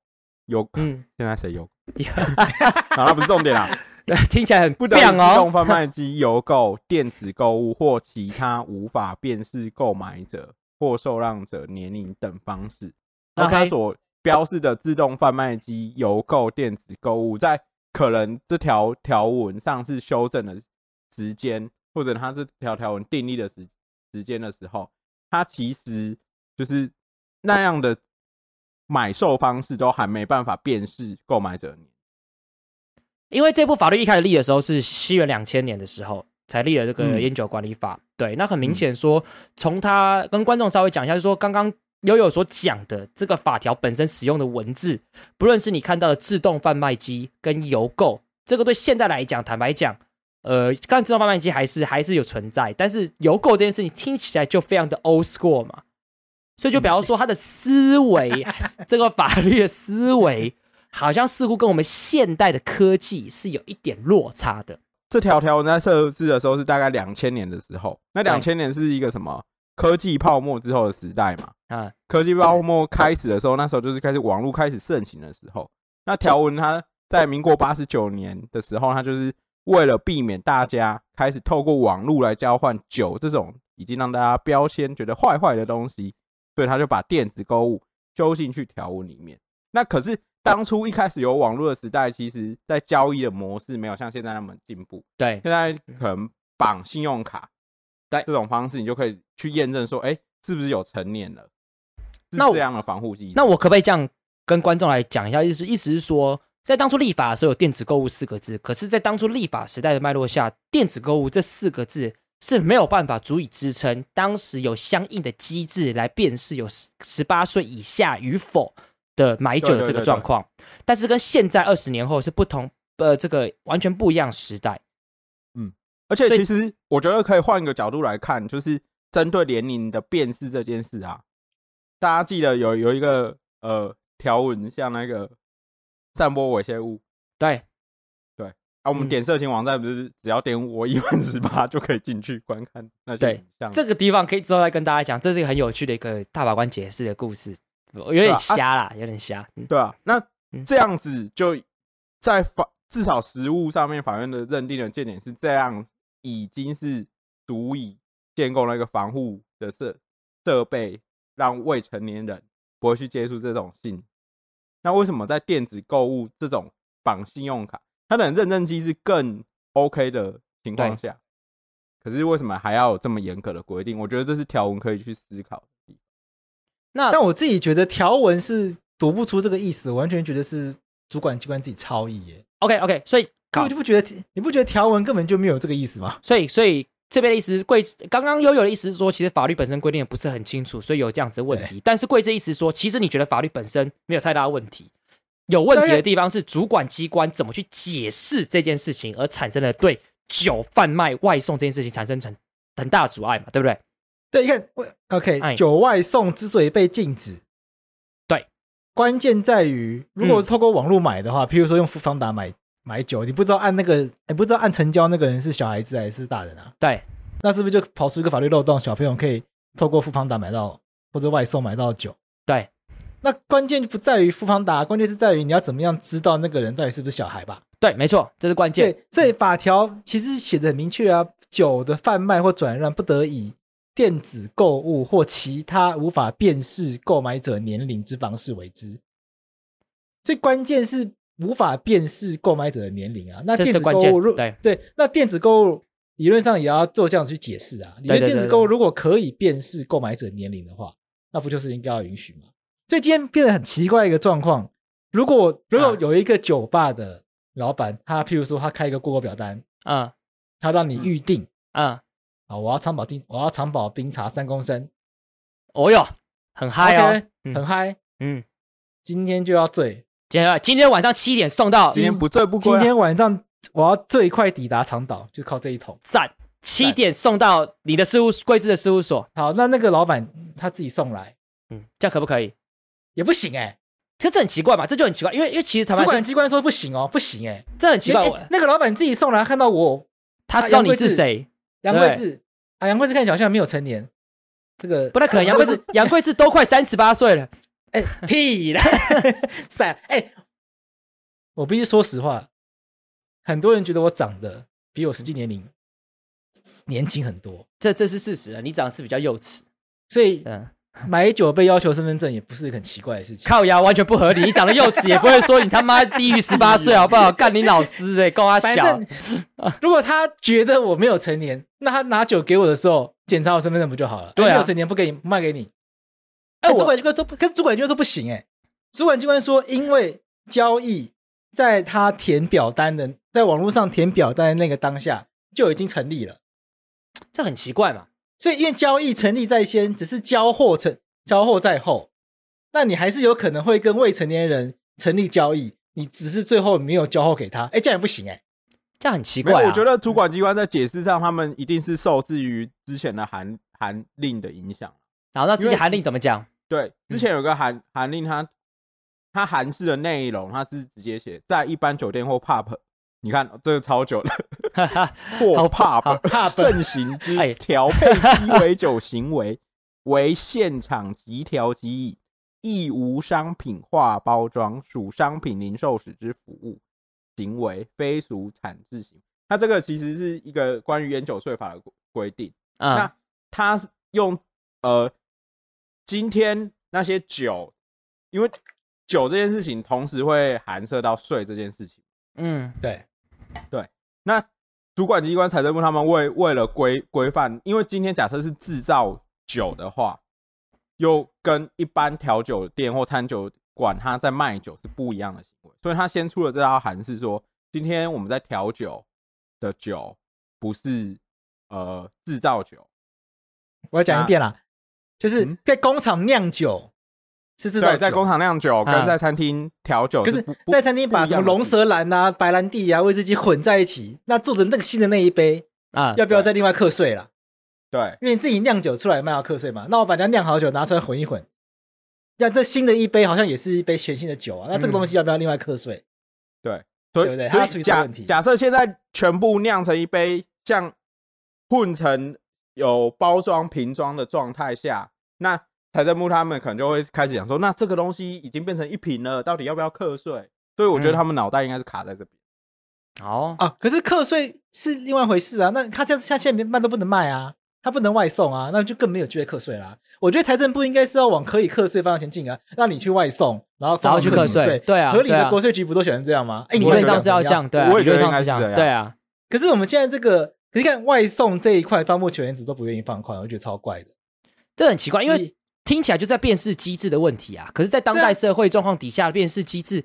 邮，嗯，现在谁邮？啊，那不是重点啦，听起来很不得以自动贩卖机邮购电子购物或其他无法辨识购买者或受让者年龄等方式。那他所标示的自动贩卖机邮购电子购物，在可能这条条文上次修正的时间，或者它这条条文订立的时时间的时候，它其实就是那样的买售方式都还没办法辨识购买者年。因为这部法律一开始立的时候是西元两千年的时候才立了这个烟酒管理法，嗯、对，那很明显说，从他跟观众稍微讲一下，就是说刚刚悠悠所讲的这个法条本身使用的文字，不论是你看到的自动贩卖机跟邮购，这个对现在来讲，坦白讲，呃，刚自动贩卖机还是还是有存在，但是邮购这件事情听起来就非常的 old school 嘛，所以就比方说他的思维，这个法律的思维。好像似乎跟我们现代的科技是有一点落差的。这条条文在设置的时候是大概两千年的时候，那两千年是一个什么科技泡沫之后的时代嘛？啊，科技泡沫开始的时候，那时候就是开始网络开始盛行的时候。那条文它在民国八十九年的时候，它就是为了避免大家开始透过网络来交换酒这种已经让大家标签觉得坏坏的东西，所以他就把电子购物修进去条文里面。那可是。当初一开始有网络的时代，其实在交易的模式没有像现在那么进步。对，现在可能绑信用卡，对这种方式，你就可以去验证说，哎，是不是有成年了？是这样的防护机制。那我可不可以这样跟观众来讲一下？意思意思是说，在当初立法的时候有电子购物四个字，可是，在当初立法时代的脉络下，电子购物这四个字是没有办法足以支撑当时有相应的机制来辨识有十十八岁以下与否。的买酒的这个状况，但是跟现在二十年后是不同，呃，这个完全不一样时代。嗯，而且其实我觉得可以换一个角度来看，就是针对年龄的辨识这件事啊，大家记得有有一个呃条文，像那个散播猥亵物，对对，啊，我们点色情网站不是只要点我一万十八就可以进去观看那些影像？这个地方可以之后再跟大家讲，这是一个很有趣的一个大法官解释的故事。有点瞎啦，啊、有点瞎。对啊，那这样子就在法至少实物上面，法院的认定的见解是这样，已经是足以建构那个防护的设设备，让未成年人不会去接触这种性。那为什么在电子购物这种绑信用卡，它的认证机制更 OK 的情况下，可是为什么还要有这么严格的规定？我觉得这是条文可以去思考的。那但我自己觉得条文是读不出这个意思，我完全觉得是主管机关自己超译耶。OK OK，所以我就不觉得你不觉得条文根本就没有这个意思吗？所以所以这边的意思是贵刚刚悠悠的意思是说，其实法律本身规定的不是很清楚，所以有这样子的问题。但是贵这意思是说，其实你觉得法律本身没有太大的问题，有问题的地方是主管机关怎么去解释这件事情，而产生了对酒贩卖外送这件事情产生很很大的阻碍嘛，对不对？对，你看，OK，哎，酒外送之所以被禁止，对，关键在于，如果透过网络买的话，譬、嗯、如说用富方达买买酒，你不知道按那个，哎，不知道按成交那个人是小孩子还是大人啊？对，那是不是就跑出一个法律漏洞？小朋友可以透过富邦达买到或者外送买到酒？对，那关键就不在于富邦达，关键是在于你要怎么样知道那个人到底是不是小孩吧？对，没错，这是关键。对，所以法条其实写的很明确啊，酒的贩卖或转让不得以。电子购物或其他无法辨识购买者年龄之方式为之，最关键是无法辨识购买者的年龄啊。那电子购物，对对，那电子购物理论上也要做这样去解释啊。你的电子购物如果可以辨识购买者年龄的话，那不就是应该要允许吗？所以今天变得很奇怪一个状况：如果如果有一个酒吧的老板，他譬如说他开一个 Google 表单啊，他让你预定啊。啊！我要长保冰，我要长保冰茶三公升。哦哟，很嗨哦，okay, 嗯、很嗨。嗯，今天就要醉，今天今天晚上七点送到。今天不醉不归。今天晚上我要最快抵达长岛，就靠这一桶。赞，七点送到你的事务贵志的事务所。好，那那个老板他自己送来，嗯，这样可不可以？也不行哎、欸，这这很奇怪吧？这就很奇怪，因为因为其实主管机关说不行哦，不行哎、欸，这很奇怪。欸、那个老板自己送来，看到我，他知道你是谁。杨贵志啊，杨贵志看起来好像没有成年，这个不太可能。杨贵志，杨贵志都快三十八岁了，哎、欸，屁啦，塞，哎、欸，我必须说实话，很多人觉得我长得比我实际年龄年轻很多，这这是事实啊。你长得是比较幼稚，所以嗯，买酒被要求身份证也不是很奇怪的事情。靠牙完全不合理，你长得幼齿也不会说你他妈低于十八岁好不好？干你老师哎、欸，够他小。如果他觉得我没有成年，那他拿酒给我的时候检查我身份证不就好了？对啊，没有成年不给你卖给你。哎，主管机关说，可是主管机关说不行哎、欸。主管机关说，因为交易在他填表单的，在网络上填表单的那个当下就已经成立了，这很奇怪嘛。所以，因为交易成立在先，只是交货成交货在后，那你还是有可能会跟未成年人成立交易，你只是最后没有交货给他，哎，这样也不行哎，这样很奇怪、啊。我觉得主管机关在解释上，他们一定是受制于之前的函函令的影响。然后，那之前函令怎么讲？对，之前有个函函令，它它函式的内容，它是直接写在一般酒店或 pub。你看这个超久了，或 pub 盛行 之调配鸡尾酒行为，为现场即调即饮，亦无商品化包装，属商品零售时之服务行为，非属产制行为。它这个其实是一个关于烟酒税法的规定。嗯、那它用呃，今天那些酒，因为酒这件事情，同时会含涉到税这件事情。嗯，对。对，那主管机关财政部他们为为了规规范，因为今天假设是制造酒的话，又跟一般调酒店或餐酒馆他在卖酒是不一样的行为，所以他先出了这道函是说，今天我们在调酒的酒不是呃制造酒。我要讲一遍啦，就是在工厂酿酒。是制造对，在工厂酿酒跟在餐厅调酒，可是在餐厅把什么龙舌兰啊、白兰地啊、威士忌混在一起，那做成那个新的那一杯啊，要不要再另外课税了？对，因为你自己酿酒出来卖要课税嘛。那我把人家酿好酒拿出来混一混，那这新的一杯好像也是一杯全新的酒啊。那这个东西要不要另外课税？对，对不对？它处于假假设现在全部酿成一杯像混成有包装瓶装的状态下，那。财政部他们可能就会开始讲说，那这个东西已经变成一瓶了，到底要不要课税？所以我觉得他们脑袋应该是卡在这边。哦、嗯、啊，可是课税是另外一回事啊。那他这样他现在连卖都不能卖啊，他不能外送啊，那就更没有机会课税啦。我觉得财政部应该是要往可以课税方向前进啊，让你去外送，然后然后去课税。对啊，合理的国税局不都喜欢这样吗？哎、啊，理论上是要这样，对、啊，我也觉得应该是这样。对啊，可是我们现在这个，可是你看外送这一块，到目前为止都不愿意放宽，我觉得超怪的。这很奇怪，因为。听起来就在辨识机制的问题啊！可是，在当代社会状况底下，辨识机制，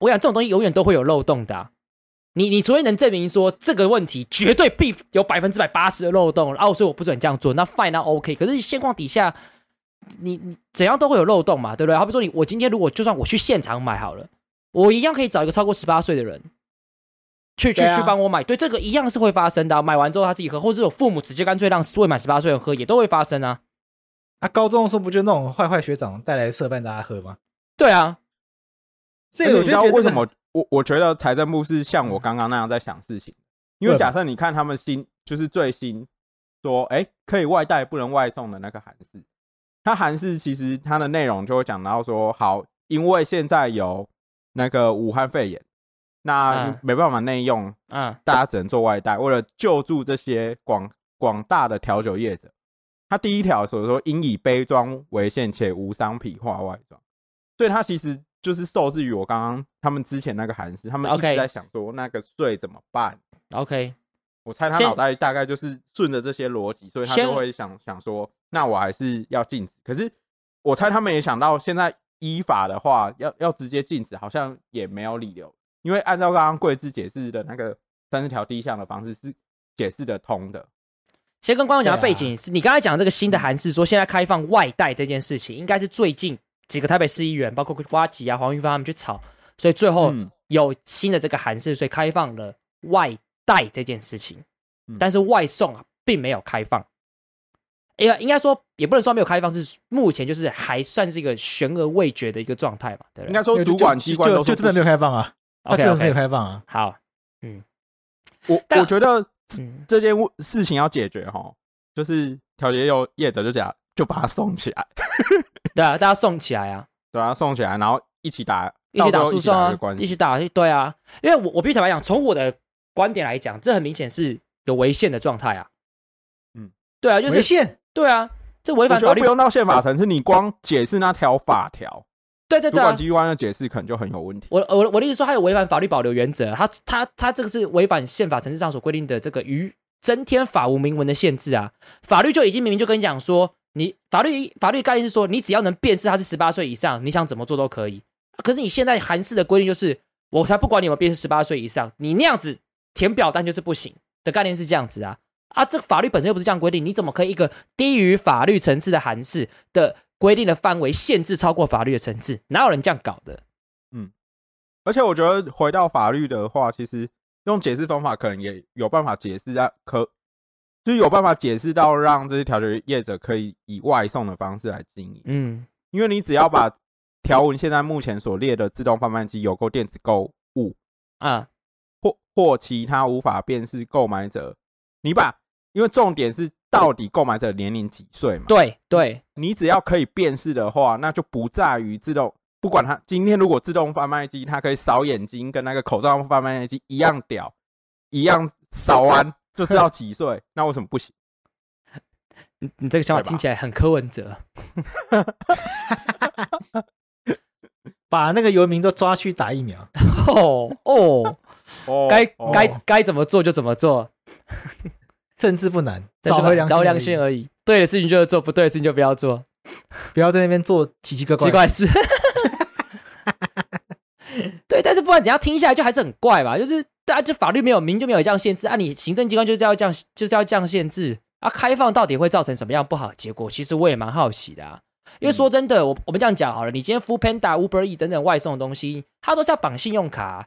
我想这种东西永远都会有漏洞的、啊。你，你除非能证明说这个问题绝对必有百分之百八十的漏洞，啊，所以我不准这样做，那 fine，那 OK。可是现况底下，你你怎样都会有漏洞嘛，对不对？好比说你，我今天如果就算我去现场买好了，我一样可以找一个超过十八岁的人去去去帮我买，对，这个一样是会发生的、啊。买完之后他自己喝，或者有父母直接干脆让未满十八岁人喝，也都会发生啊。他、啊、高中的时候不就那种坏坏学长带来色饭大家喝吗？对啊，这个你知道为什么？我我觉得财政部是像我刚刚那样在想事情，因为假设你看他们新就是最新说，哎，可以外带不能外送的那个函释，它函释其实它的内容就会讲到说，好，因为现在有那个武汉肺炎，那没办法内用，嗯，大家只能做外带，为了救助这些广广大的调酒业者。他第一条所说，应以杯装为限，且无商品化外装，所以他其实就是受制于我刚刚他们之前那个韩式，他们一直在想说那个税怎么办？OK，我猜他脑袋大概就是顺着这些逻辑，所以他就会想想说，那我还是要禁止。可是我猜他们也想到，现在依法的话，要要直接禁止，好像也没有理由，因为按照刚刚贵志解释的那个三十条第一项的方式是解释得通的。先跟观众讲的背景是，你刚才讲这个新的韩式，说现在开放外带这件事情，应该是最近几个台北市议员，包括呱吉啊、黄玉芳他们去吵，所以最后有新的这个韩式，所以开放了外带这件事情。但是外送啊，并没有开放。哎呀，应该说也不能说没有开放，是目前就是还算是一个悬而未决的一个状态嘛。对，应该说主管机关都就真的没有开放啊，OK，没有开放啊。好，嗯，我我觉得。嗯，这件事情要解决哈，就是调解业业者就讲，就把它送起来。对啊，大家送起来啊，对啊，送起来，然后一起打，一起打诉讼啊，一起打，对啊。因为我我必须坦白讲，从我的观点来讲，这很明显是有违宪的状态啊。嗯，对啊，就是违宪，对啊，这违反法律不用到宪法层次，你光解释那条法条，对对对、啊主管，机关的解释可能就很有问题。我我我的意思说，他有违反法律保留原则，他他他这个是违反宪法层次上所规定的这个于增添法无明文的限制啊。法律就已经明明就跟你讲说，你法律法律概念是说，你只要能辨识他是十八岁以上，你想怎么做都可以。可是你现在韩式的规定就是，我才不管你有没有辨识十八岁以上，你那样子填表单就是不行的概念是这样子啊。啊，这个法律本身又不是这样规定，你怎么可以一个低于法律层次的韩式的规定的范围限制超过法律的层次？哪有人这样搞的？嗯，而且我觉得回到法律的话，其实用解释方法可能也有办法解释啊，可就是有办法解释到让这些调解业者可以以外送的方式来经营。嗯，因为你只要把条文现在目前所列的自动贩卖机、有购电子购物啊，或或其他无法辨识购买者，你把因为重点是到底购买者年龄几岁嘛？对对，你只要可以辨识的话，那就不在于自动，不管它今天如果自动贩卖机它可以扫眼睛，跟那个口罩贩卖机一样屌，一样扫完就知道几岁，那为什么不行？你你这个想法听起来很柯文哲，把那个游民都抓去打疫苗。哦 哦，哦该哦该该怎么做就怎么做，政治不难，找良心找良心而已。对的事情就做，不对的事情就不要做，不要在那边做奇奇怪怪 奇怪事。对，但是不管怎样，听下来就还是很怪吧？就是大家就法律没有明就没有这样限制啊，你行政机关就是要这样，就是要这样限制啊。开放到底会造成什么样不好的结果？其实我也蛮好奇的啊。因为说真的，我我们这样讲好了，你今天 Foodpanda、Uber E 等等外送的东西，它都是要绑信用卡啊。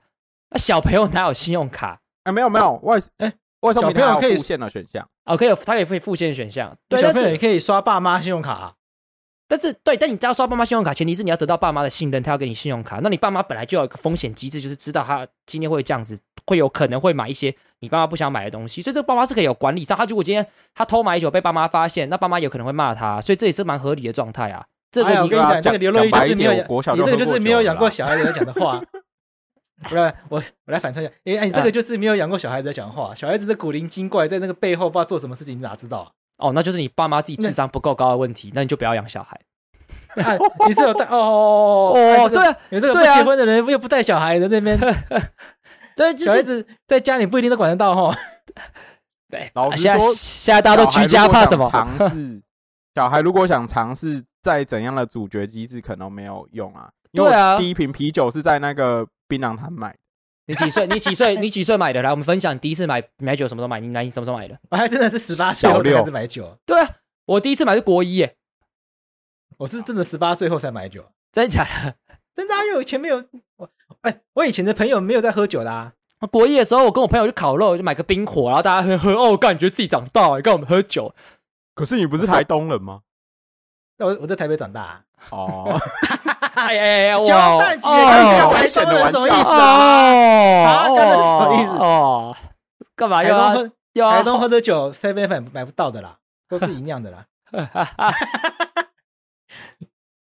那小朋友哪有信用卡？啊，没有没有，外哎外送平台小朋友可以有付现的选项，哦，可以他也可以付付现选项。对，小但是朋友也可以刷爸妈信用卡啊，但是对，但你只要刷爸妈信用卡，前提是你要得到爸妈的信任，他要给你信用卡。那你爸妈本来就有一个风险机制，就是知道他今天会这样子，会有可能会买一些你爸妈不想买的东西，所以这个爸妈是可以有管理上。他如果今天他偷买酒被爸妈发现，那爸妈有可能会骂他，所以这也是蛮合理的状态啊。这个哎，我你跟你讲，这个刘乐玉讲白就是没有你这个就是没有养过小孩子在讲的话。不是我，我来反串一下，哎、欸，你这个就是没有养过小孩子在讲话，小孩子的古灵精怪，在那个背后不知道做什么事情，你哪知道啊？哦，那就是你爸妈自己智商不够高的问题，那你就不要养小孩。啊、你是有带哦哦哦，对啊，有这个结婚的人又不带小孩的那边，对，就是小孩子在家里不一定都管得到哈。对。老实现在说现在大家都居家，怕什么？尝试小孩如果想尝试再怎样的主角机制，可能没有用啊。因为第一瓶啤酒是在那个槟榔摊买的。你几岁？你几岁？你几岁买的？来，我们分享第一次买买酒什么时候买？你来，你什么时候买的？我还真的是十八岁后小六才买酒，对啊，我第一次买是国一耶，我是真的十八岁后才买酒，真的假的？真的啊，因为我以前没有，我哎，我以前的朋友没有在喝酒的啊。国一的时候，我跟我朋友去烤肉，就买个冰火，然后大家喝喝，哦，感觉自己长大，跟我们喝酒。可是你不是台东人吗？那我我在台北长大、啊，哦，哎哎哎，交蛋几个哦台北哦台东人什么意思哦啊？啊，什么意思？哦，干嘛台要东喝要台东喝的酒，Seven Eleven 买不到的啦，都是一样的啦。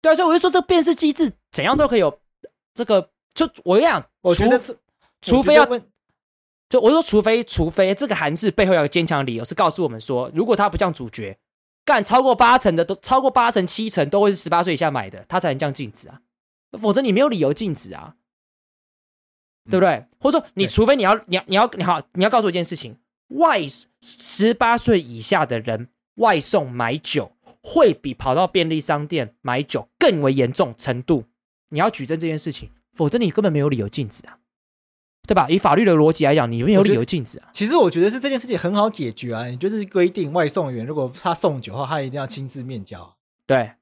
对啊，所以我就说这个辨识机制怎样都可以有这个，就我跟你讲，除我觉得，除非要就我就说，除非除非这个韩式背后有个坚强的理由，是告诉我们说，如果他不像主角，干超过八成的都超过八成七成都会是十八岁以下买的，他才能这样禁止啊，否则你没有理由禁止啊，对不对？或者说，你除非你要你要你要你好你要告诉我一件事情，外十八岁以下的人外送买酒会比跑到便利商店买酒更为严重程度，你要举证这件事情，否则你根本没有理由禁止啊。对吧？以法律的逻辑来讲，你没有理由禁止啊。其实我觉得是这件事情很好解决啊，你就是规定外送员如果他送酒的话，他一定要亲自面交。对，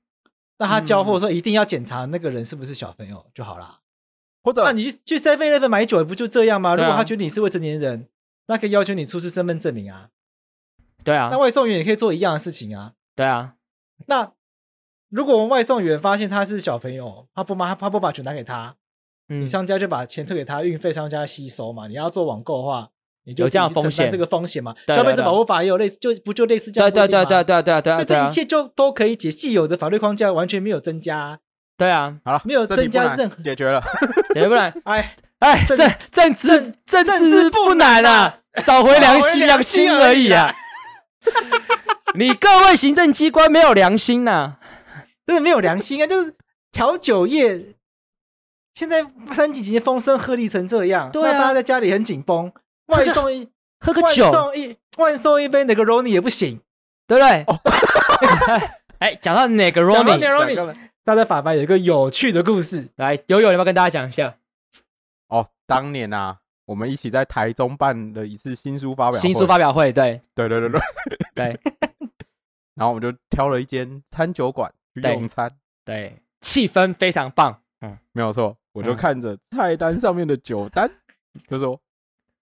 那他交货的时候一定要检查那个人是不是小朋友就好啦。或者那你去去 Seven Eleven 买酒不就这样吗？如果他觉得你是未成年人，那可以要求你出示身份证明啊。对啊那，外送员也可以做一样的事情啊。对啊，那如果我们外送员发现他是小朋友，他不把他不把酒拿给他，嗯你，商家就把钱退给他，运费商家吸收嘛。你要做网购的话，你就有这样的风险这个风险嘛。消费者保护法也有类似，就不就类似这样对对对对对对对啊，对啊所以这一，切就都可以解，既有的法律框架完全没有增加，对啊，好了，没有增加任何解决了。对不来，哎，哎，政政政治政政治不难啊找回 良心良良心心而已啊而已啊。你各位行政机关没有良心呐、啊！真的没有良心啊！就是调酒业，现在三级警戒风声鹤唳成这样，对啊，那大家在家里很紧绷，外送一喝个酒，外送一万送一杯 Negroni 也不行，对不对？哎，讲到 Negroni，大家法白有一个有趣的故事，来，友友，你要不要跟大家讲一下？哦，当年啊，我们一起在台中办了一次新书发表会，新书发表会，对，对对对对。对。然后我们就挑了一间餐酒馆去用餐，对，对，气氛非常棒。嗯，没有错，我就看着菜单上面的酒单，嗯、就说，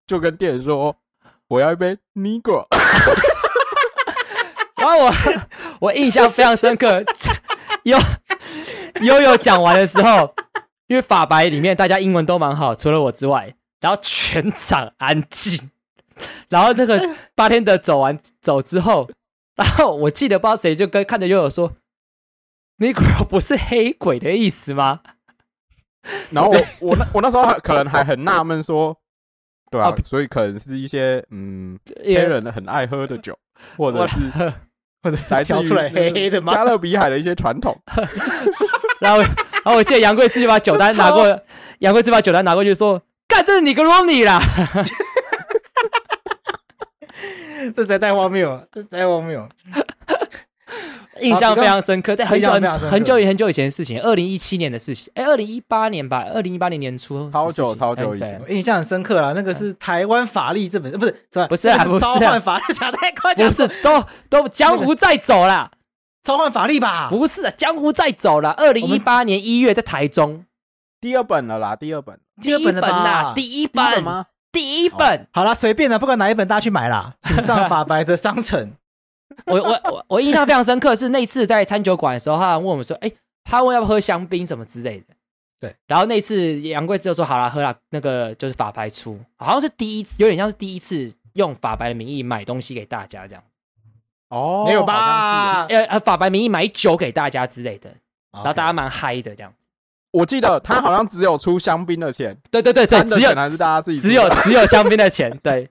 就跟店员说，我要一杯 Negro。然后我我印象非常深刻，悠悠悠讲完的时候，因为法白里面大家英文都蛮好，除了我之外，然后全场安静。然后那个八天的走完走之后。然后我记得不知道谁就跟看着悠悠说，“Negro 不是黑鬼的意思吗？” 然后我我那我那时候可能还很纳闷说，对啊，所以可能是一些嗯黑人很爱喝的酒，或者是或者来自于黑黑的加勒比海的一些传统。然后然后我记得杨贵自己把酒单拿过，杨贵自己把酒单拿过去说：“干，这是你跟 Ronnie 啦。”这才太荒谬了！这太荒谬，印象非常深刻，在很久很很久很久以前的事情，二零一七年的事情，哎，二零一八年吧，二零一八年年初，超久超久以前，印象很深刻啊。那个是台湾法律这本，不是不是啊，召唤法律 讲太快，不是都都江湖在走啦，召唤法律吧？不是，江湖在走了。二零一八年一月在台中，第二本了啦，第二本，第二本啦，第一本吗？第一本好了，随便了，不管哪一本，大家去买啦，请上 法白的商城。我我我我印象非常深刻，是那次在餐酒馆的时候，他问我们说：“哎，他问要不要喝香槟什么之类的。”对。然后那次杨贵之就说：“好了，喝了。”那个就是法白出，好像是第一次，有点像是第一次用法白的名义买东西给大家这样。哦，没有吧？呃，法白名义买酒给大家之类的，然后大家蛮嗨的这样。我记得他好像只有出香槟的钱，对对对对，只有还是大家自己只有只有香槟的钱，对。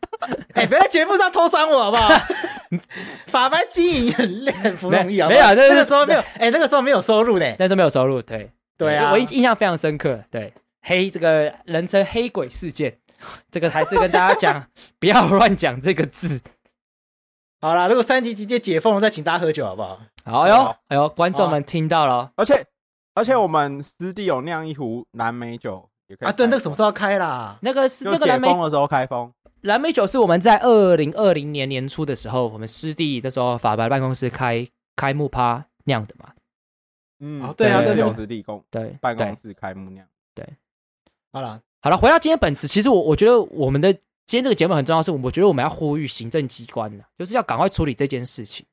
哎，别在节目上偷酸我好不好？法班经营很累，很不容易啊。没有，那个时候没有，哎，那个时候没有收入呢，那时候没有收入，对对啊，我印印象非常深刻。对，黑这个人称黑鬼事件，这个还是跟大家讲，不要乱讲这个字。好啦，如果三级警戒解封了，再请大家喝酒好不好？好哟，哎呦，观众们听到了，而且。而且我们师弟有酿一壶蓝莓酒，也可以啊。对，那个什么时候开啦？那个是那个蓝莓的时候开封。蓝莓酒是我们在二零二零年年初的时候，我们师弟那时候法白办公室开开幕趴酿的嘛。嗯，对啊，对有师弟公对办公室开幕酿。对，好了好了，回到今天本质，其实我我觉得我们的今天这个节目很重要，是我觉得我们要呼吁行政机关呢，就是要赶快处理这件事情。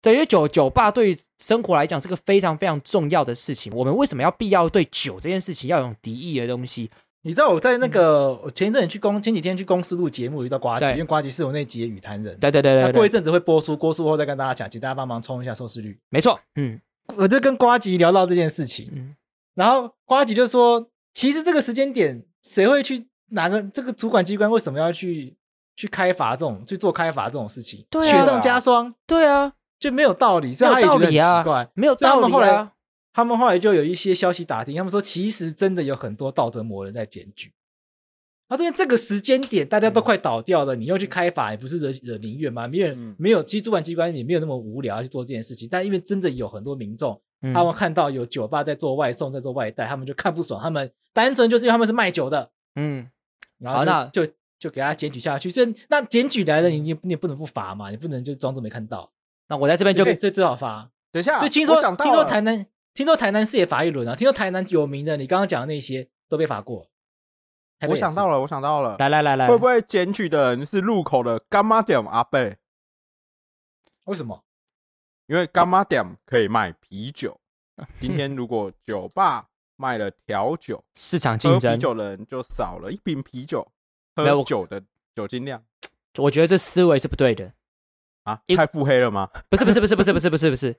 对，因为酒酒吧对于生活来讲是个非常非常重要的事情。我们为什么要必要对酒这件事情要有敌意的东西？你知道我在那个我前一阵去公前几天去公司录节目遇到瓜吉，因为瓜吉是我那集的语谈人。对对对对，过一阵子会播出，播出后再跟大家讲，请大家帮忙冲一下收视率。没错，嗯，我就跟瓜吉聊到这件事情，嗯，然后瓜吉就说，其实这个时间点，谁会去哪个这个主管机关为什么要去去开罚这种去做开罚这种事情？对啊，雪上加霜，对啊。就没有道理，所以他也觉得很奇怪。没有道理啊！他们后来，就有一些消息打听，他们说其实真的有很多道德魔人在检举。啊，因为这个时间点大家都快倒掉了，你又去开法，也不是惹惹民怨吗？没有人没有，其实主管机关也没有那么无聊去做这件事情。但因为真的有很多民众，他们看到有酒吧在做外送，在做外带，他们就看不爽。他们单纯就是因为他们是卖酒的，嗯，然后那就就给他检举下去。所以那检举来了，你你不能不罚嘛，你不能就装作没看到。那我在这边就最最好罚。等一下，就听说听说台南听说台南市也罚一轮啊，听说台南有名的，你刚刚讲的那些都被罚过。我想到了，我想到了，来来来来，会不会检举的人是路口的干妈店阿伯？为什么？因为干妈店可以卖啤酒。今天如果酒吧卖了调酒，市场竞争，喝啤酒的人就少了一瓶啤酒，喝酒的酒精量。我觉得这思维是不对的。啊，太腹黑了吗？不是不是不是不是不是不是不是，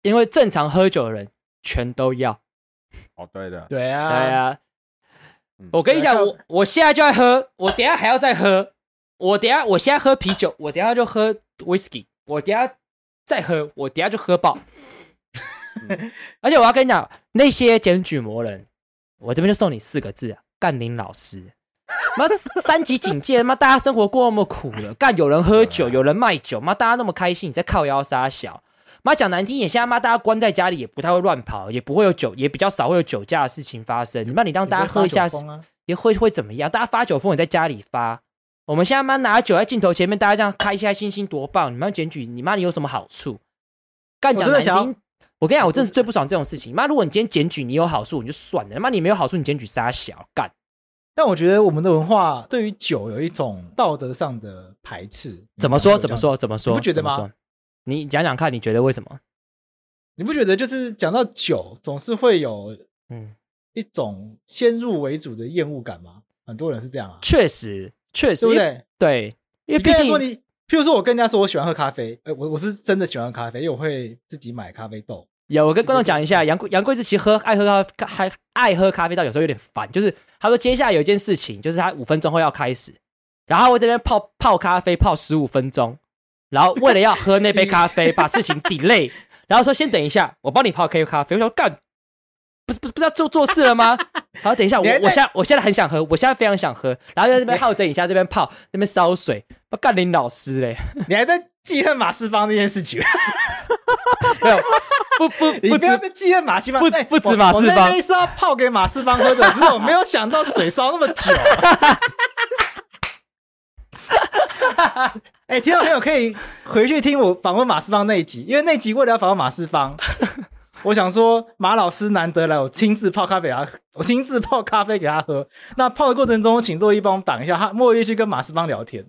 因为正常喝酒的人全都要。哦，对的，对啊，对啊。我跟你讲，我我现在就在喝，我等下还要再喝。我等下我现在喝啤酒，我等下就喝 whisky。我等下再喝，我等下就喝爆。而且我要跟你讲，那些检举魔人，我这边就送你四个字啊：干林老师。妈三级警戒，妈大家生活过那么苦了，干有人喝酒，有人卖酒，妈大家那么开心，你在靠腰杀小。妈讲难听点，现在妈大家关在家里也不太会乱跑，也不会有酒，也比较少会有酒驾的事情发生。你妈你让大家喝一下，也会会怎么样？大家发酒疯也在家里发。我们现在妈拿酒在镜头前面，大家这样开开心心多棒！你们检举，你妈你有什么好处？干讲难听，我跟你讲，我真的是最不爽这种事情。妈，如果你今天检举你有好处，你就算了；妈，你没有好处，你检举杀小干。但我觉得我们的文化对于酒有一种道德上的排斥。怎么说？怎么说？怎么说？你不觉得吗？你讲讲看，你觉得为什么？你不觉得就是讲到酒，总是会有嗯一种先入为主的厌恶感吗？很多人是这样啊。确实，确实，对不对？对，因为毕竟说你，譬如说我跟人家说我喜欢喝咖啡，呃，我我是真的喜欢喝咖啡，因为我会自己买咖啡豆。有，我跟观众讲一下，杨杨贵是其实喝爱喝咖啡，还爱喝咖啡豆有时候有点烦。就是他说接下来有一件事情，就是他五分钟后要开始，然后我这边泡泡咖啡泡十五分钟，然后为了要喝那杯 咖啡，把事情 delay。然后说先等一下，我帮你泡杯咖啡。我说干，不是不是不知道做做事了吗？好，等一下，我我现在我现在很想喝，我现在非常想喝。然后在这边耗整一下，这边泡，那边烧水。不干林老师嘞，你还在记恨马世芳那件事情？没有，不不，你不要再记恨马世芳。不不止马世芳，我那杯是要泡给马世芳喝的，只是我没有想到水烧那么久。哎、欸，听众朋友可以回去听我访问马世芳那一集，因为那集为了要访问马世芳，我想说马老师难得来，我亲自泡咖啡给他，我亲自泡咖啡给他喝。那泡的过程中，请洛伊帮我挡一下，他莫伊去跟马世芳聊天。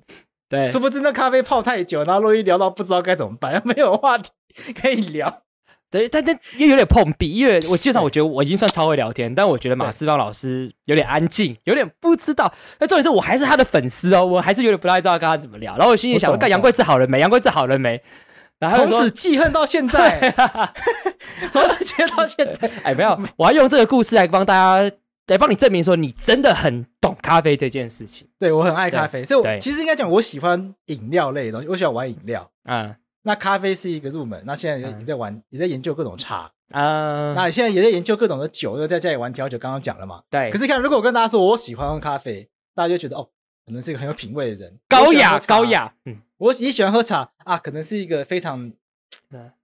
对，殊不知那咖啡泡太久，然后洛伊聊到不知道该怎么办，没有话题可以聊。对，但但又有点碰壁，因为我基本上我觉得我已经算超会聊天，但我觉得马世芳老师有点安静，有点不知道。那重点是我还是他的粉丝哦，我还是有点不太知道跟他怎么聊。然后我心里想，干杨贵治好了没？杨贵治好了没？然后 从此记恨到现在，从此记恨到现在。哎，没有，我要用这个故事来帮大家来帮你证明说，你真的很懂咖啡这件事情。对，我很爱咖啡，所以我其实应该讲，我喜欢饮料类的东西，我喜欢玩饮料。嗯。那咖啡是一个入门，那现在也在玩，也在研究各种茶啊。那现在也在研究各种的酒，又在家里玩调酒。刚刚讲了嘛，对。可是看，如果我跟大家说我喜欢喝咖啡，大家就觉得哦，可能是一个很有品味的人，高雅高雅。嗯，我也喜欢喝茶啊，可能是一个非常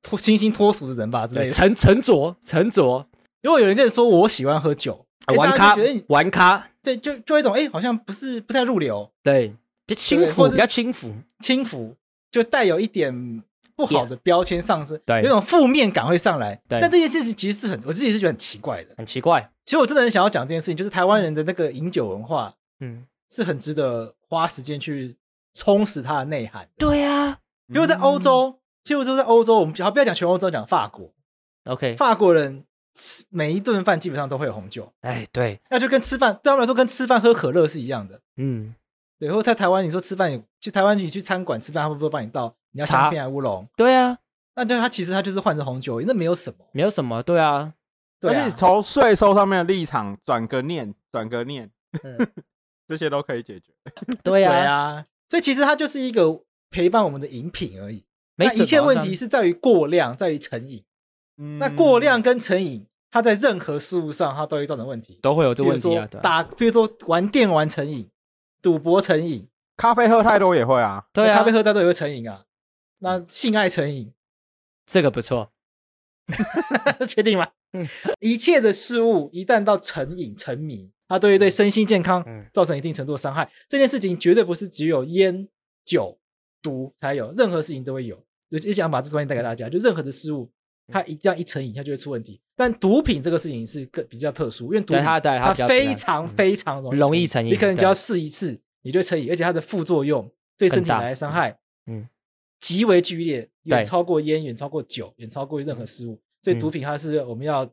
脱清新脱俗的人吧之类的。沉沉着沉着。如果有人跟你说我喜欢喝酒，玩咖玩咖，对，就就一种哎，好像不是不太入流，对，比较轻浮，比较轻浮，轻浮，就带有一点。不好的标签上升，对，有种负面感会上来。对但这件事情其实是很，我自己是觉得很奇怪的，很奇怪。其实我真的很想要讲这件事情，就是台湾人的那个饮酒文化，嗯，是很值得花时间去充实它的内涵。对啊，比如在欧洲，譬如说在欧洲，我们好不要讲全欧洲，讲法国。OK，法国人吃每一顿饭基本上都会有红酒。哎，对，那就跟吃饭对他们来说，跟吃饭喝可乐是一样的。嗯，对。然后在台湾，你说吃饭，去台湾你去餐馆吃饭，他会不会帮你倒？你要香槟还是乌龙？对啊，那对它其实它就是换成红酒，那没有什么，没有什么，对啊。而且从税收上面的立场转个念，转个念，这些都可以解决。对啊，对啊。所以其实它就是一个陪伴我们的饮品而已。那一切问题是在于过量，在于成瘾。那过量跟成瘾，它在任何事物上它都会造成问题，都会有这问题啊。打，比如说玩电玩成瘾，赌博成瘾，咖啡喝太多也会啊。对，咖啡喝太多也会成瘾啊。那性爱成瘾，这个不错，确定吗？嗯，一切的事物一旦到成瘾、沉迷，它对于对身心健康造成一定程度的伤害。嗯、这件事情绝对不是只有烟、酒、毒才有，任何事情都会有。就想把这东西带给大家，就任何的事物，它一这样一成瘾，它就会出问题。但毒品这个事情是更比较特殊，因为毒品它它非常非常容易容易成瘾，你可能只要试一次，你就成瘾，而且它的副作用对身体来伤害，嗯。极为剧烈，远超过烟，远超过酒，远超过任何事物。所以毒品它是我们要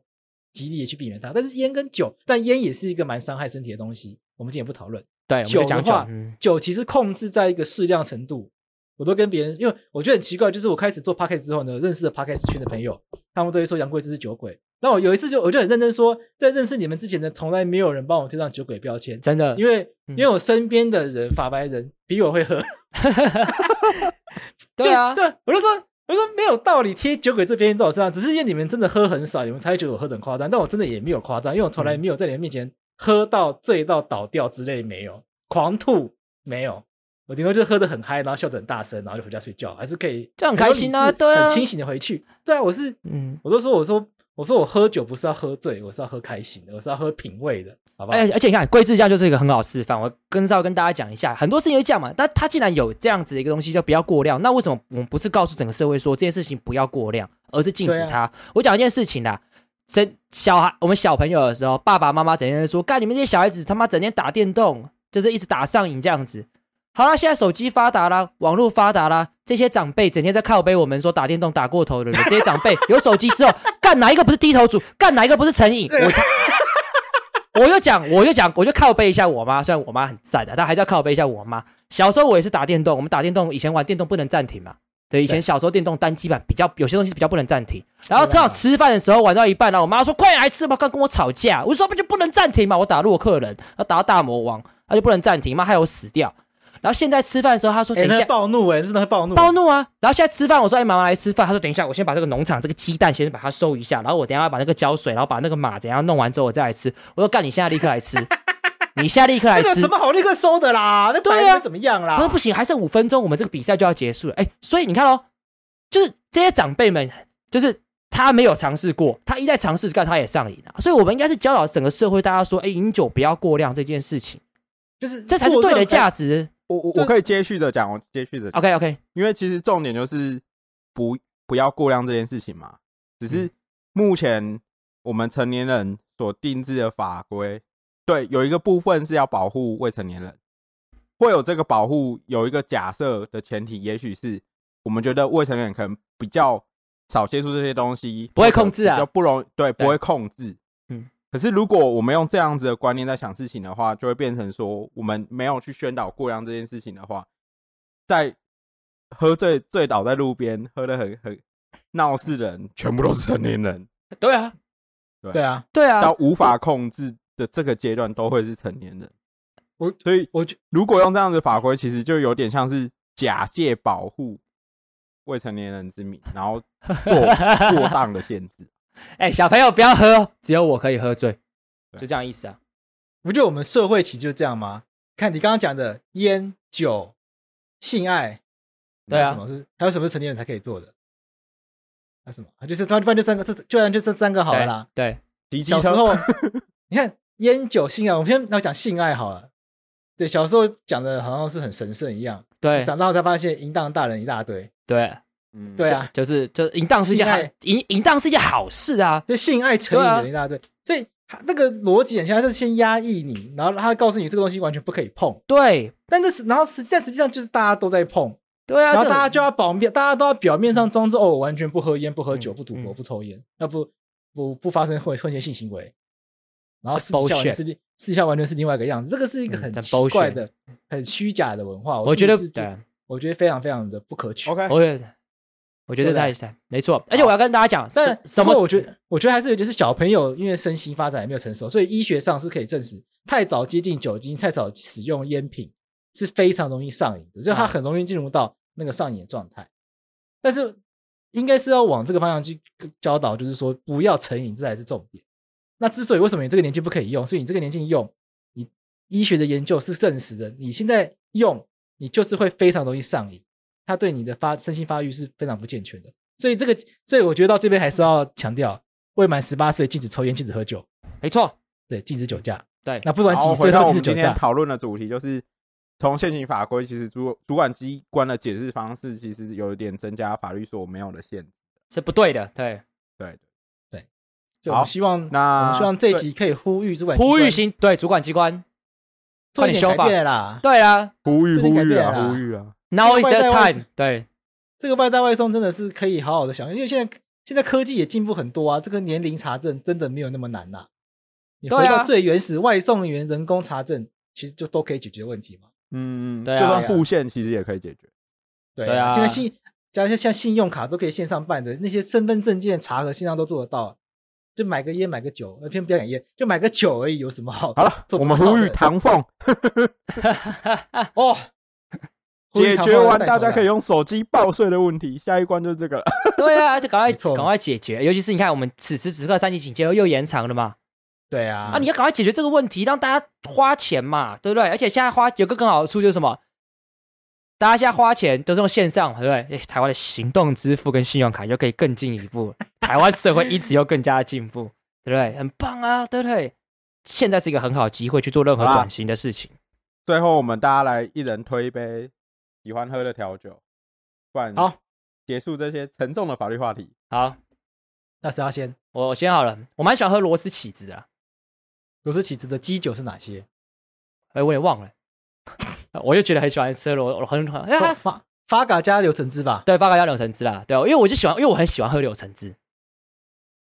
极力的去避免它。但是烟跟酒，但烟也是一个蛮伤害身体的东西。我们今天不讨论。对，酒的话，酒其实控制在一个适量程度。我都跟别人，因为我觉得很奇怪，就是我开始做 podcast 之后呢，认识的 podcast 圈的朋友，他们都会说杨贵芝是酒鬼。那我有一次就我就很认真说，在认识你们之前呢，从来没有人帮我贴上酒鬼标签，真的，因为、嗯、因为我身边的人法白人比我会喝。对啊，对，我就说我就说没有道理贴酒鬼这边在我身上，只是因为你们真的喝很少，你们才觉得我喝得很夸张，但我真的也没有夸张，因为我从来没有在你们面前喝到醉到倒掉之类没有，狂吐没有。我顶多就喝的很嗨，然后笑得很大声，然后就回家睡觉，还是可以，这样很开心啊，对啊，很清醒的回去。对啊，我是，嗯，我都说，我说，我说我喝酒不是要喝醉，我是要喝开心的，我是要喝品味的，好不好？而且你看，桂枝这样就是一个很好示范。我跟稍微跟大家讲一下，很多事情就这样嘛。但他既然有这样子的一个东西，就不要过量。那为什么我们不是告诉整个社会说这件事情不要过量，而是禁止它？啊、我讲一件事情啦，生小孩，我们小朋友的时候，爸爸妈妈整天说，干你们这些小孩子他妈整天打电动，就是一直打上瘾这样子。好啦，现在手机发达啦，网络发达啦，这些长辈整天在靠背我们说打电动打过头的人，这些长辈有手机之后，干哪一个不是低头族？干哪一个不是成瘾？我 我就讲，我就讲，我就靠背一下我妈，虽然我妈很赞的，但还是要靠背一下我妈。小时候我也是打电动，我们打电动以前玩电动不能暂停嘛，对，以前小时候电动单机版比较有些东西比较不能暂停。然后正好吃饭的时候玩到一半，然后我妈说快来吃吧，刚跟我吵架，我说不就不能暂停嘛？我打洛克人，要打到大魔王，他就不能暂停，妈害我死掉。然后现在吃饭的时候，他说：“等一下，欸、暴怒哎、欸，真的会暴怒，暴怒啊！”然后现在吃饭，我说：“哎，妈妈来吃饭。”他说：“等一下，我先把这个农场这个鸡蛋先把它收一下，然后我等一下要把那个浇水，然后把那个马怎样弄完之后，我再来吃。”我说：“干，你现在立刻来吃，你现在立刻来吃，那怎么好立刻收的啦？那对啊，怎么样啦？”他说：“不行，还剩五分钟，我们这个比赛就要结束了。”哎，所以你看哦，就是这些长辈们，就是他没有尝试过，他一再尝试干，他也上瘾了。所以我们应该是教导整个社会大家说：“哎，饮酒不要过量这件事情，就是这才是对的价值。”我我我可以接续着讲，我接续着讲。OK OK，因为其实重点就是不不要过量这件事情嘛。只是目前我们成年人所定制的法规，对，有一个部分是要保护未成年人，会有这个保护，有一个假设的前提，也许是我们觉得未成年人可能比较少接触这些东西，不会控制啊，比较不容易，对，不会控制。可是，如果我们用这样子的观念在想事情的话，就会变成说，我们没有去宣导过量这件事情的话，在喝醉醉倒在路边喝的很很闹事的人，全部都是成年人。对啊，对，对啊，对啊，到无法控制的这个阶段，都会是成年人。我所以，我如果用这样子的法规，其实就有点像是假借保护未成年人之名，然后做 过当的限制。哎、欸，小朋友不要喝，只有我可以喝醉，就这样意思啊？不就我们社会其实就这样吗？看你刚刚讲的烟酒、性爱，对啊，什么是还有什么是成年人才可以做的？还有什么？就是突然就三个，这就然就这三个好了啦。对，对小时候 你看烟酒性爱，我们先来讲性爱好了。对，小时候讲的好像是很神圣一样，对，长大后才发现淫荡大人一大堆，对。嗯，对啊，就，就是就淫荡是一件好淫淫荡是一件好事啊，就性爱成瘾的一大堆，所以那个逻辑很像，他是先压抑你，然后他告诉你这个东西完全不可以碰，对，但这是然后实际但实际上就是大家都在碰，对啊，然后大家就要保面，大家都要表面上装作哦，我完全不喝烟、不喝酒、不赌博、不抽烟，要不不不发生混混些性行为，然后私下完全是私下完全是另外一个样子，这个是一个很奇怪的、很虚假的文化，我觉得，我觉得非常非常的不可取。OK，我觉得。我觉得在没错，而且我要跟大家讲，但什么？我觉得，我觉得还是有就是小朋友，因为身心发展还没有成熟，所以医学上是可以证实，太早接近酒精、太早使用烟品是非常容易上瘾的，就他很容易进入到那个上瘾的状态。但是应该是要往这个方向去教导，就是说不要成瘾，这才是重点。那之所以为什么你这个年纪不可以用，所以你这个年纪用，你医学的研究是证实的，你现在用，你就是会非常容易上瘾。他对你的发身心发育是非常不健全的，所以这个，所以我觉得到这边还是要强调，未满十八岁禁止抽烟、禁止喝酒，没错，对，禁止酒驾，对，那不管几岁都禁止酒驾。今天讨论的主题就是从现行法规，其实主主管机关的解释方式，其实有一点增加法律所没有的限制，是不对的，对，对，对，对。好，希望那我们希望这一集可以呼吁主管呼吁新，对，主管机关做点修法啦，对啊，呼吁呼吁啊，呼吁啊。Now is the time。对，这个外带外送真的是可以好好的想，因为现在现在科技也进步很多啊，这个年龄查证真的没有那么难呐。你回到最原始外送员人工查证，其实就都可以解决问题嘛。嗯，对，就算付现其实也可以解决。对啊，现在信加一些像信用卡都可以线上办的那些身份证件查核，线上都做得到。就买个烟，买个酒，偏不要讲烟，就买个酒而已，有什么好？好了，我们呼吁唐凤 哦，解决完大家可以用手机报税的问题，下一关就是这个了。对啊，就赶快赶快解决，尤其是你看，我们此时此刻三级警戒又又延长了嘛。对啊，啊，你要赶快解决这个问题，让大家花钱嘛，对不对？而且现在花有个更好的处就是什么？大家现在花钱都是用线上，对不对？哎，台湾的行动支付跟信用卡又可以更进一步，台湾社会一直又更加的进步，对不对？很棒啊，对不对？现在是一个很好的机会去做任何转型的事情。最后，我们大家来一人推一杯喜欢喝的调酒，不然好结束这些沉重的法律话题。好，那谁要先？我先好了，我蛮喜欢喝螺丝起子的。螺丝起子的基酒是哪些？哎，我也忘了。我就觉得很喜欢吃罗，很很发发嘎加柳橙汁吧？对，发嘎加柳橙汁啦。对，因为我就喜欢，因为我很喜欢喝柳橙汁。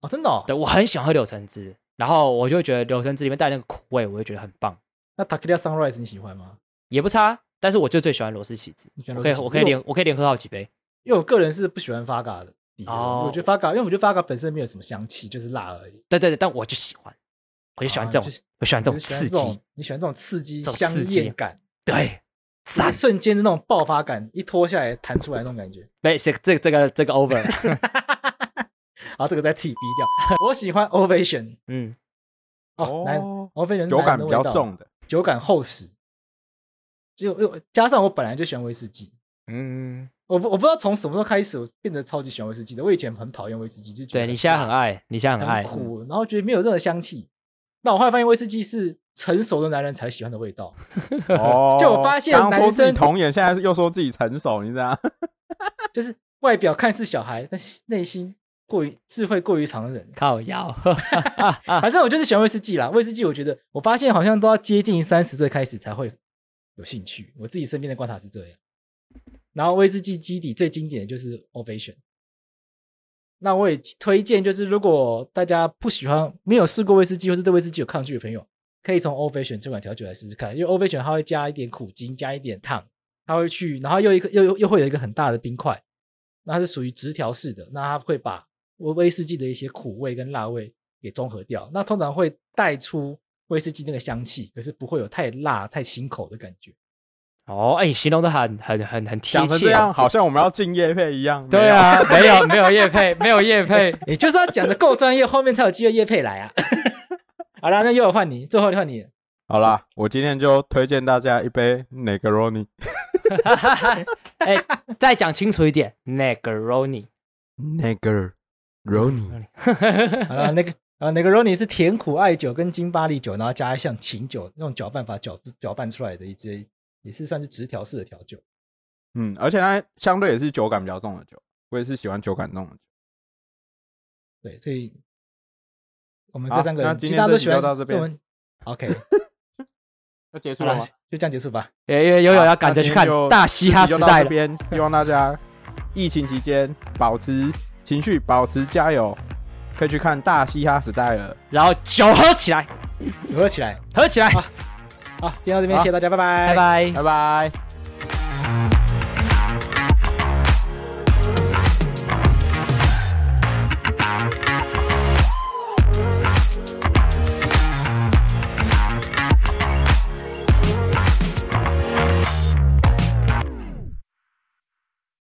哦，真的？哦？对，我很喜欢喝柳橙汁，然后我就觉得柳橙汁里面带那个苦味，我就觉得很棒。那 Takila Sunrise 你喜欢吗？也不差，但是我就最喜欢螺丝起子。你喜欢螺丝起子？我可以连我可以连喝好几杯，因为我个人是不喜欢发嘎的。哦，我觉得发嘎，因为我觉得发嘎本身没有什么香气，就是辣而已。对对对，但我就喜欢，我就喜欢这种，我喜欢这种刺激。你喜欢这种刺激、香艳感？对。瞬间的那种爆发感，一脱下来弹出来那种感觉。没，这这这个这个 over 了。好，这个再自己逼掉。我喜欢 Ovation。嗯。哦，来 Ovation 酒感比较重的，酒感厚实。就又加上我本来就喜欢威士忌。嗯。我不我不知道从什么时候开始，我变得超级喜欢威士忌的。我以前很讨厌威士忌，就觉得对你现在很爱，你现在很爱苦，然后觉得没有任何香气。那我后来发现威士忌是。成熟的男人才喜欢的味道。哦，就我发现，男生说自己童颜，现在又说自己成熟，你知道？就是外表看似小孩，但内心过于智慧，过于常人。靠腰，反正我就是喜欢威士忌啦。威士忌，我觉得我发现好像都要接近三十岁开始才会有兴趣。我自己身边的观察是这样。然后威士忌基底最经典的就是 Ovation。那我也推荐，就是如果大家不喜欢、没有试过威士忌，或是对威士忌有抗拒的朋友。可以从 Ovation 这款调酒来试试看，因为 Ovation 它会加一点苦精，加一点糖，它会去，然后又一个又又又会有一个很大的冰块，那它是属于直条式的，那它会把威士忌的一些苦味跟辣味给综合掉，那通常会带出威士忌那个香气，可是不会有太辣太辛口的感觉。哦，哎，形容的很很很很贴切，讲成这样好像我们要进业配一样。对啊，没有没有业配，没有业配，你就是要讲的够专业，后面才有机会业配来啊。好了，那又换你，最后换你。好啦，我今天就推荐大家一杯 Negroni。哎、欸，再讲清楚一点，Negroni。Negroni。好了，那个啊，Negroni 是甜苦艾酒跟金巴利酒，然后加一项琴酒，那种搅拌法搅搅拌出来的一支，也是算是直调式的调酒。嗯，而且它相对也是酒感比较重的酒，我也是喜欢酒感重的酒。对，所以。我们这三个人，其他都喜欢到这边。OK，要结束了吗？就这样结束吧。因为悠悠要赶着去看大嘻哈时代了。边希望大家疫情期间保持情绪，保持加油，可以去看《大嘻哈时代》了，然后酒喝起来，喝起来，喝起来。好，今天到这边，谢谢大家，拜拜，拜拜，拜拜。